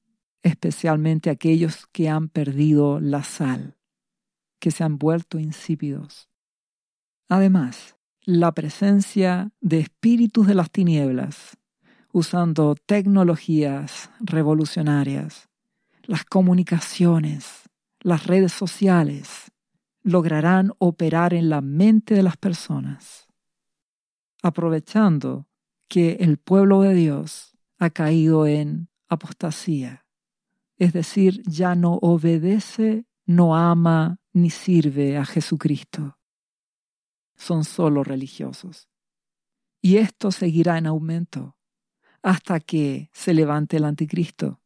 especialmente aquellos que han perdido la sal, que se han vuelto insípidos. Además, la presencia de espíritus de las tinieblas, usando tecnologías revolucionarias, las comunicaciones, las redes sociales, lograrán operar en la mente de las personas, aprovechando que el pueblo de Dios ha caído en apostasía, es decir, ya no obedece, no ama ni sirve a Jesucristo. Son solo religiosos. Y esto seguirá en aumento hasta que se levante el anticristo.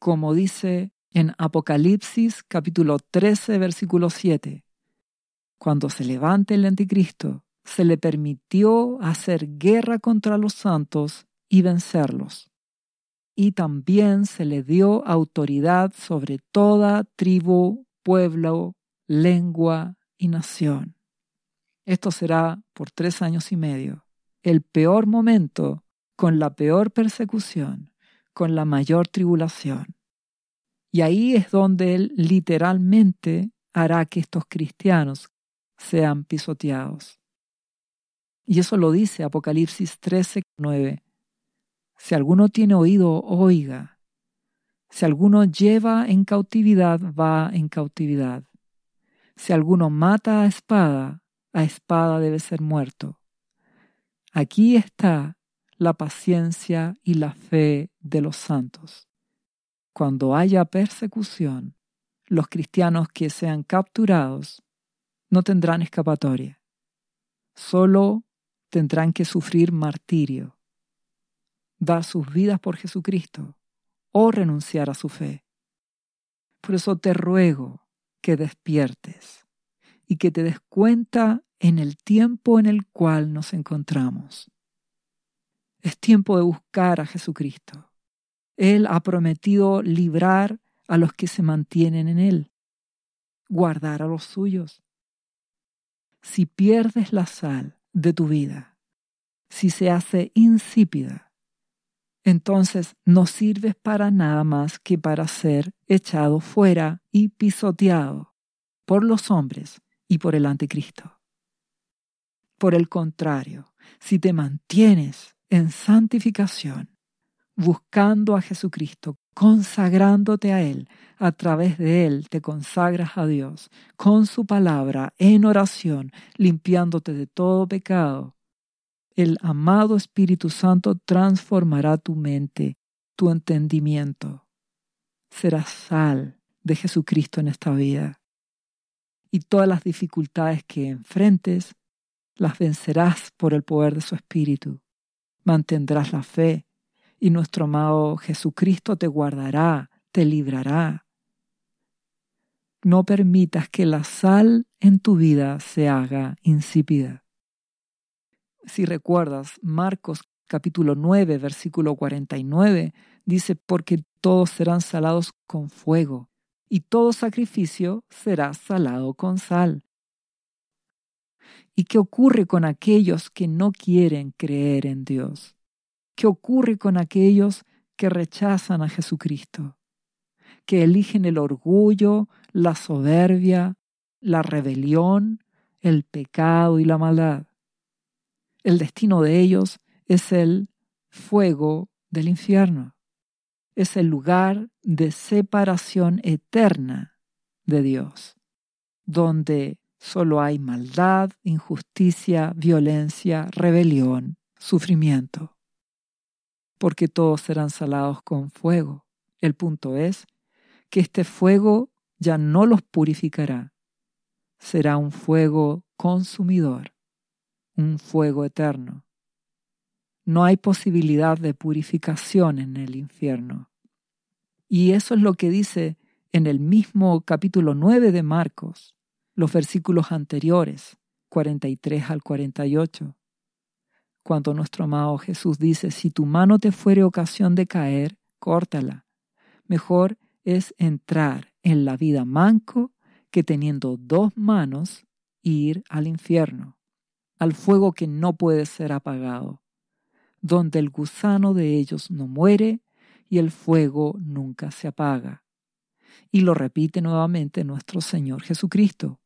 Como dice en Apocalipsis capítulo 13, versículo 7. Cuando se levante el anticristo, se le permitió hacer guerra contra los santos y vencerlos. Y también se le dio autoridad sobre toda tribu, pueblo, lengua y nación. Esto será por tres años y medio, el peor momento, con la peor persecución, con la mayor tribulación. Y ahí es donde Él literalmente hará que estos cristianos sean pisoteados. Y eso lo dice Apocalipsis 13, 9. Si alguno tiene oído, oiga. Si alguno lleva en cautividad, va en cautividad. Si alguno mata a espada, a espada debe ser muerto. Aquí está la paciencia y la fe de los santos cuando haya persecución, los cristianos que sean capturados no tendrán escapatoria. Solo tendrán que sufrir martirio, dar sus vidas por Jesucristo o renunciar a su fe. Por eso te ruego que despiertes y que te des cuenta en el tiempo en el cual nos encontramos. Es tiempo de buscar a Jesucristo él ha prometido librar a los que se mantienen en Él, guardar a los suyos. Si pierdes la sal de tu vida, si se hace insípida, entonces no sirves para nada más que para ser echado fuera y pisoteado por los hombres y por el anticristo. Por el contrario, si te mantienes en santificación, buscando a Jesucristo, consagrándote a Él, a través de Él te consagras a Dios, con su palabra, en oración, limpiándote de todo pecado, el amado Espíritu Santo transformará tu mente, tu entendimiento. Serás sal de Jesucristo en esta vida. Y todas las dificultades que enfrentes las vencerás por el poder de su Espíritu. Mantendrás la fe y nuestro amado Jesucristo te guardará, te librará. No permitas que la sal en tu vida se haga insípida. Si recuerdas, Marcos capítulo 9, versículo 49, dice, porque todos serán salados con fuego, y todo sacrificio será salado con sal. ¿Y qué ocurre con aquellos que no quieren creer en Dios? ¿Qué ocurre con aquellos que rechazan a Jesucristo? Que eligen el orgullo, la soberbia, la rebelión, el pecado y la maldad. El destino de ellos es el fuego del infierno. Es el lugar de separación eterna de Dios, donde solo hay maldad, injusticia, violencia, rebelión, sufrimiento. Porque todos serán salados con fuego. El punto es que este fuego ya no los purificará. Será un fuego consumidor un fuego eterno. No hay posibilidad de purificación en el infierno. Y eso es lo que dice en el mismo capítulo 9 de Marcos, los versículos anteriores, 43 al 48. Cuando nuestro amado Jesús dice, si tu mano te fuere ocasión de caer, córtala. Mejor es entrar en la vida manco que teniendo dos manos ir al infierno al fuego que no puede ser apagado, donde el gusano de ellos no muere y el fuego nunca se apaga. Y lo repite nuevamente nuestro Señor Jesucristo.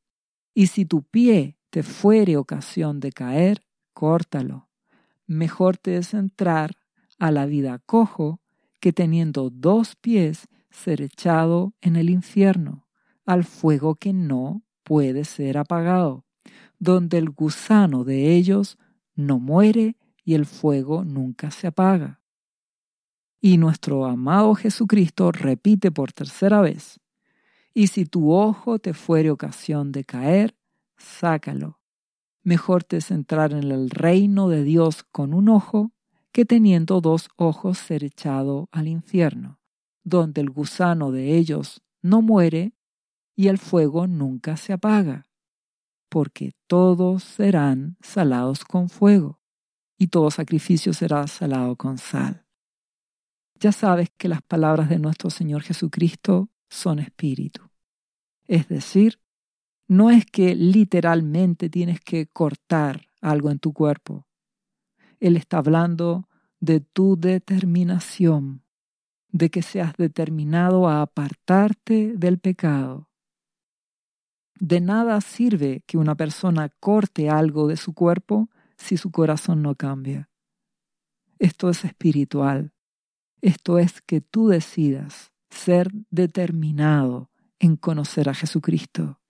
Y si tu pie te fuere ocasión de caer, córtalo. Mejor te es entrar a la vida cojo que teniendo dos pies ser echado en el infierno, al fuego que no puede ser apagado donde el gusano de ellos no muere y el fuego nunca se apaga. Y nuestro amado Jesucristo repite por tercera vez, y si tu ojo te fuere ocasión de caer, sácalo. Mejor te es entrar en el reino de Dios con un ojo que teniendo dos ojos ser echado al infierno, donde el gusano de ellos no muere y el fuego nunca se apaga porque todos serán salados con fuego, y todo sacrificio será salado con sal. Ya sabes que las palabras de nuestro Señor Jesucristo son espíritu. Es decir, no es que literalmente tienes que cortar algo en tu cuerpo. Él está hablando de tu determinación, de que seas determinado a apartarte del pecado de nada sirve que una persona corte algo de su cuerpo si su corazón no cambia. Esto es espiritual. Esto es que tú decidas ser determinado en conocer a Jesucristo,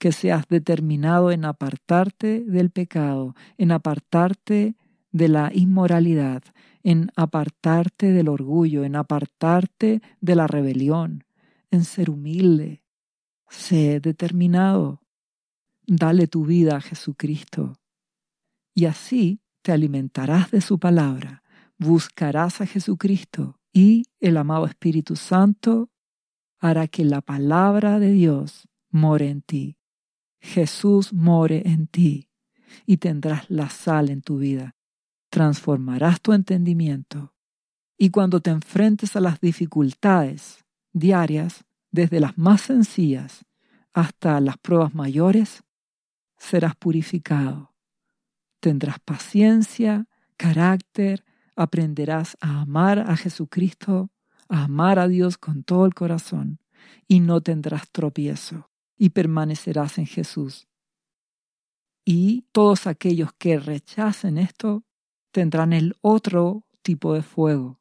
que seas determinado en apartarte del pecado, en apartarte de la inmoralidad, en apartarte del orgullo, en apartarte de la rebelión, en ser humilde, Sé determinado. Dale tu vida a Jesucristo. Y así te alimentarás de su palabra, buscarás a Jesucristo y el amado Espíritu Santo hará que la palabra de Dios more en ti. Jesús more en ti y tendrás la sal en tu vida. Transformarás tu entendimiento. Y cuando te enfrentes a las dificultades diarias, desde las más sencillas hasta las pruebas mayores, serás purificado. Tendrás paciencia, carácter, aprenderás a amar a Jesucristo, a amar a Dios con todo el corazón, y no tendrás tropiezo, y permanecerás en Jesús. Y todos aquellos que rechacen esto tendrán el otro tipo de fuego,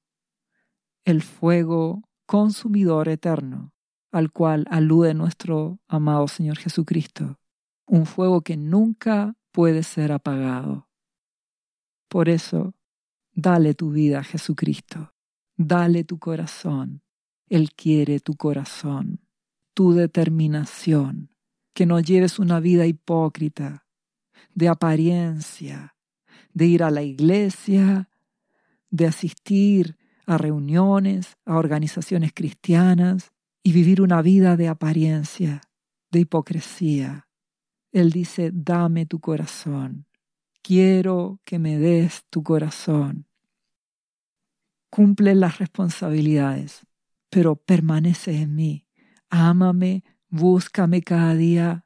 el fuego consumidor eterno, al cual alude nuestro amado Señor Jesucristo, un fuego que nunca puede ser apagado. Por eso, dale tu vida a Jesucristo, dale tu corazón, Él quiere tu corazón, tu determinación, que no lleves una vida hipócrita, de apariencia, de ir a la iglesia, de asistir a reuniones, a organizaciones cristianas y vivir una vida de apariencia, de hipocresía. Él dice, dame tu corazón, quiero que me des tu corazón. Cumple las responsabilidades, pero permanece en mí. Ámame, búscame cada día.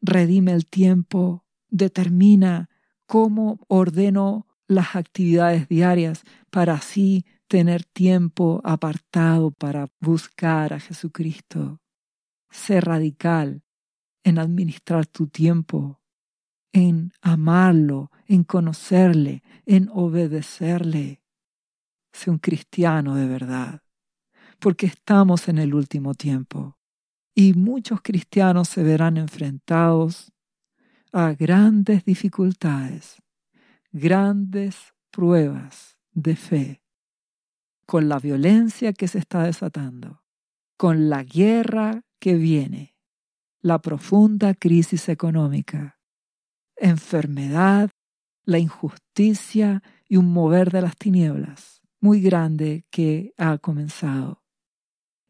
Redime el tiempo, determina cómo ordeno las actividades diarias para así tener tiempo apartado para buscar a Jesucristo. Sé radical en administrar tu tiempo, en amarlo, en conocerle, en obedecerle. Sé un cristiano de verdad, porque estamos en el último tiempo y muchos cristianos se verán enfrentados a grandes dificultades grandes pruebas de fe, con la violencia que se está desatando, con la guerra que viene, la profunda crisis económica, enfermedad, la injusticia y un mover de las tinieblas muy grande que ha comenzado.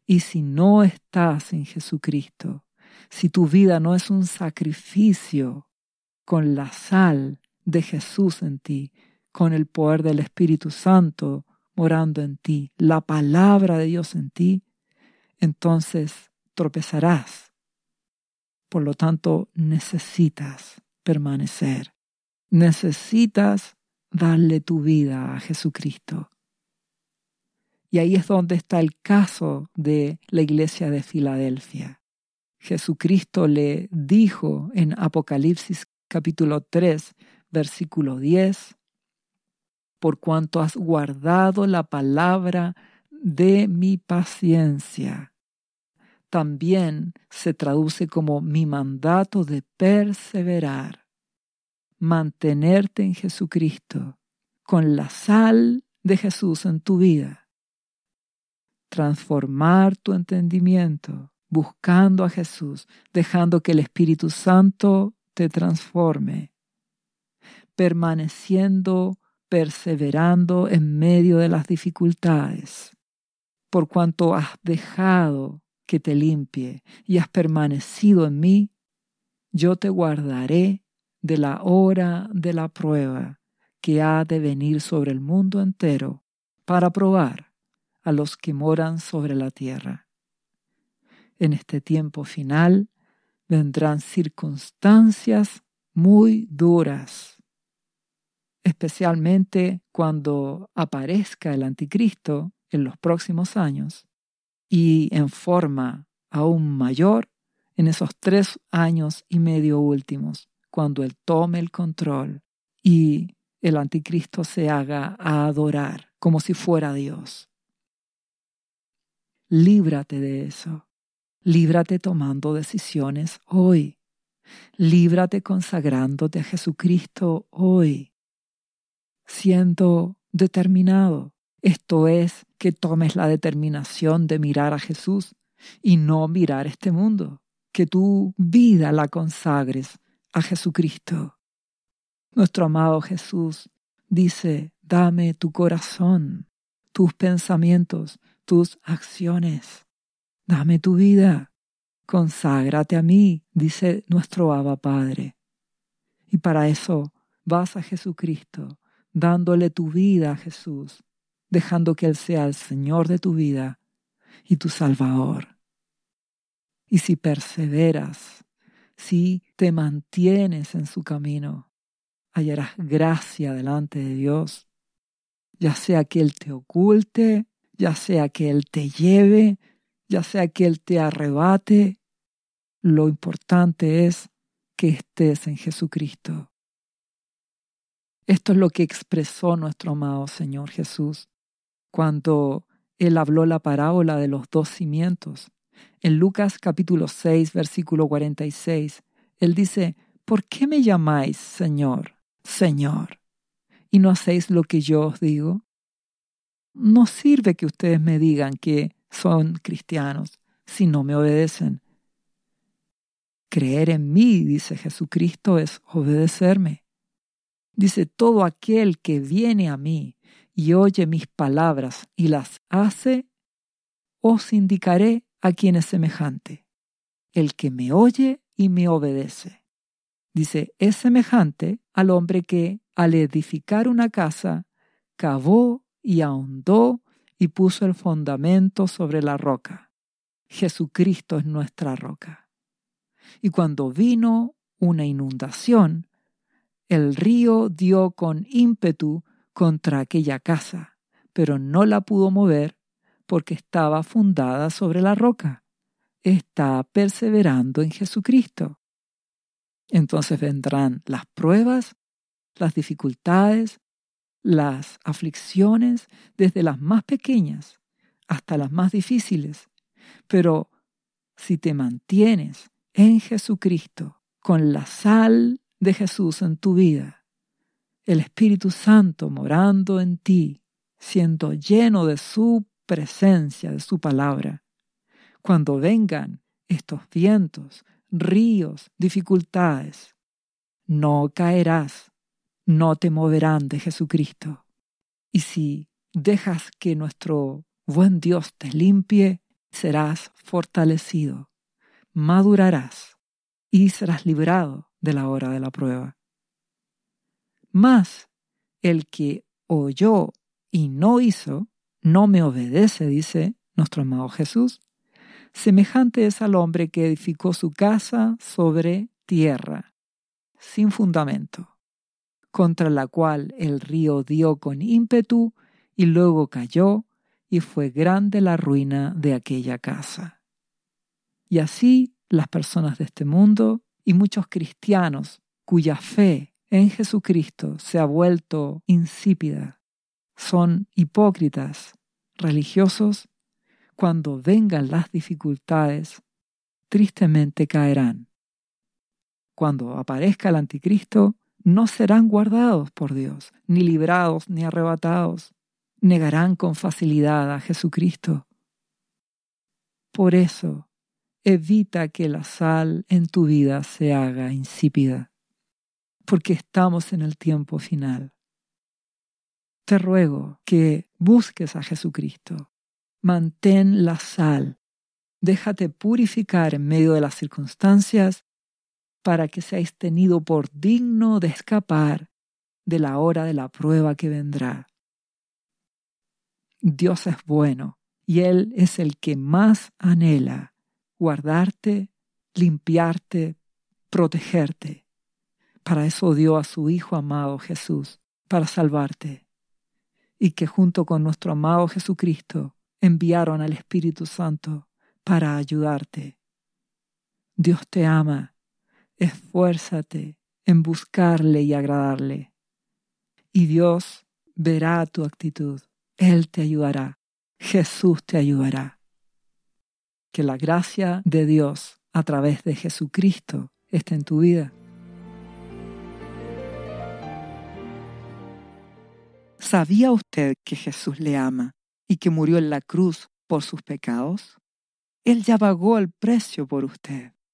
Y si no estás en Jesucristo, si tu vida no es un sacrificio con la sal de Jesús en ti, con el poder del Espíritu Santo morando en ti, la palabra de Dios en ti, entonces tropezarás. Por lo tanto, necesitas permanecer. Necesitas darle tu vida a Jesucristo. Y ahí es donde está el caso de la iglesia de Filadelfia. Jesucristo le dijo en Apocalipsis capítulo 3, versículo 10, por cuanto has guardado la palabra de mi paciencia. También se traduce como mi mandato de perseverar, mantenerte en Jesucristo, con la sal de Jesús en tu vida, transformar tu entendimiento, buscando a Jesús, dejando que el Espíritu Santo te transforme permaneciendo, perseverando en medio de las dificultades, por cuanto has dejado que te limpie y has permanecido en mí, yo te guardaré de la hora de la prueba que ha de venir sobre el mundo entero para probar a los que moran sobre la tierra. En este tiempo final vendrán circunstancias muy duras especialmente cuando aparezca el anticristo en los próximos años y en forma aún mayor en esos tres años y medio últimos, cuando Él tome el control y el anticristo se haga a adorar como si fuera Dios. Líbrate de eso. Líbrate tomando decisiones hoy. Líbrate consagrándote a Jesucristo hoy siendo determinado. Esto es que tomes la determinación de mirar a Jesús y no mirar este mundo, que tu vida la consagres a Jesucristo. Nuestro amado Jesús dice, dame tu corazón, tus pensamientos, tus acciones, dame tu vida, conságrate a mí, dice nuestro Abba Padre. Y para eso vas a Jesucristo dándole tu vida a Jesús, dejando que Él sea el Señor de tu vida y tu Salvador. Y si perseveras, si te mantienes en su camino, hallarás gracia delante de Dios ya sea que Él te oculte, ya sea que Él te lleve, ya sea que Él te arrebate, lo importante es que estés en Jesucristo. Esto es lo que expresó nuestro amado Señor Jesús cuando Él habló la parábola de los dos cimientos. En Lucas capítulo 6, versículo 46, Él dice, ¿por qué me llamáis Señor, Señor? ¿Y no hacéis lo que yo os digo? No sirve que ustedes me digan que son cristianos si no me obedecen. Creer en mí, dice Jesucristo, es obedecerme. Dice, todo aquel que viene a mí y oye mis palabras y las hace, os indicaré a quien es semejante. El que me oye y me obedece. Dice, es semejante al hombre que, al edificar una casa, cavó y ahondó y puso el fundamento sobre la roca. Jesucristo es nuestra roca. Y cuando vino una inundación, el río dio con ímpetu contra aquella casa, pero no la pudo mover porque estaba fundada sobre la roca. Está perseverando en Jesucristo. Entonces vendrán las pruebas, las dificultades, las aflicciones, desde las más pequeñas hasta las más difíciles. Pero si te mantienes en Jesucristo, con la sal de Jesús en tu vida, el Espíritu Santo morando en ti, siendo lleno de su presencia, de su palabra. Cuando vengan estos vientos, ríos, dificultades, no caerás, no te moverán de Jesucristo. Y si dejas que nuestro buen Dios te limpie, serás fortalecido madurarás y serás librado de la hora de la prueba. Mas el que oyó y no hizo, no me obedece, dice nuestro amado Jesús. Semejante es al hombre que edificó su casa sobre tierra, sin fundamento, contra la cual el río dio con ímpetu y luego cayó, y fue grande la ruina de aquella casa. Y así las personas de este mundo y muchos cristianos cuya fe en Jesucristo se ha vuelto insípida, son hipócritas, religiosos, cuando vengan las dificultades, tristemente caerán. Cuando aparezca el anticristo, no serán guardados por Dios, ni librados, ni arrebatados. Negarán con facilidad a Jesucristo. Por eso, evita que la sal en tu vida se haga insípida, porque estamos en el tiempo final. Te ruego que busques a Jesucristo, mantén la sal, déjate purificar en medio de las circunstancias para que seáis tenido por digno de escapar de la hora de la prueba que vendrá. Dios es bueno y Él es el que más anhela guardarte, limpiarte, protegerte. Para eso dio a su Hijo amado Jesús, para salvarte. Y que junto con nuestro amado Jesucristo enviaron al Espíritu Santo para ayudarte. Dios te ama, esfuérzate en buscarle y agradarle. Y Dios verá tu actitud, Él te ayudará, Jesús te ayudará que la gracia de Dios a través de Jesucristo esté en tu vida. ¿Sabía usted que Jesús le ama y que murió en la cruz por sus pecados? Él ya pagó el precio por usted.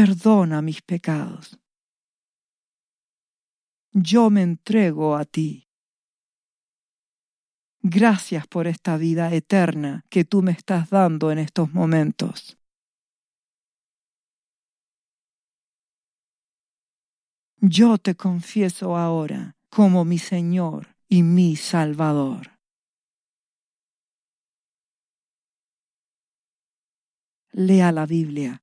Perdona mis pecados. Yo me entrego a ti. Gracias por esta vida eterna que tú me estás dando en estos momentos. Yo te confieso ahora como mi Señor y mi Salvador. Lea la Biblia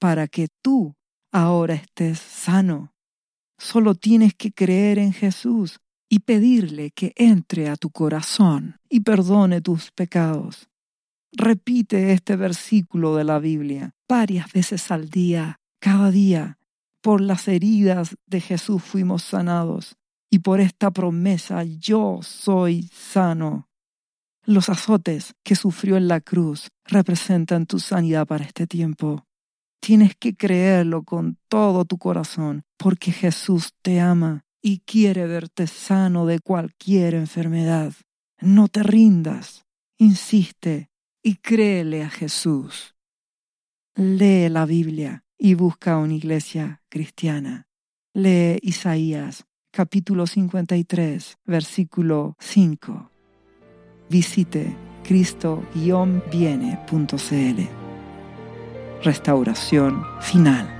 para que tú ahora estés sano. Solo tienes que creer en Jesús y pedirle que entre a tu corazón y perdone tus pecados. Repite este versículo de la Biblia varias veces al día, cada día. Por las heridas de Jesús fuimos sanados y por esta promesa yo soy sano. Los azotes que sufrió en la cruz representan tu sanidad para este tiempo. Tienes que creerlo con todo tu corazón, porque Jesús te ama y quiere verte sano de cualquier enfermedad. No te rindas, insiste y créele a Jesús. Lee la Biblia y busca una iglesia cristiana. Lee Isaías capítulo 53, versículo 5 visite cristo-viene.cl. Restauración final.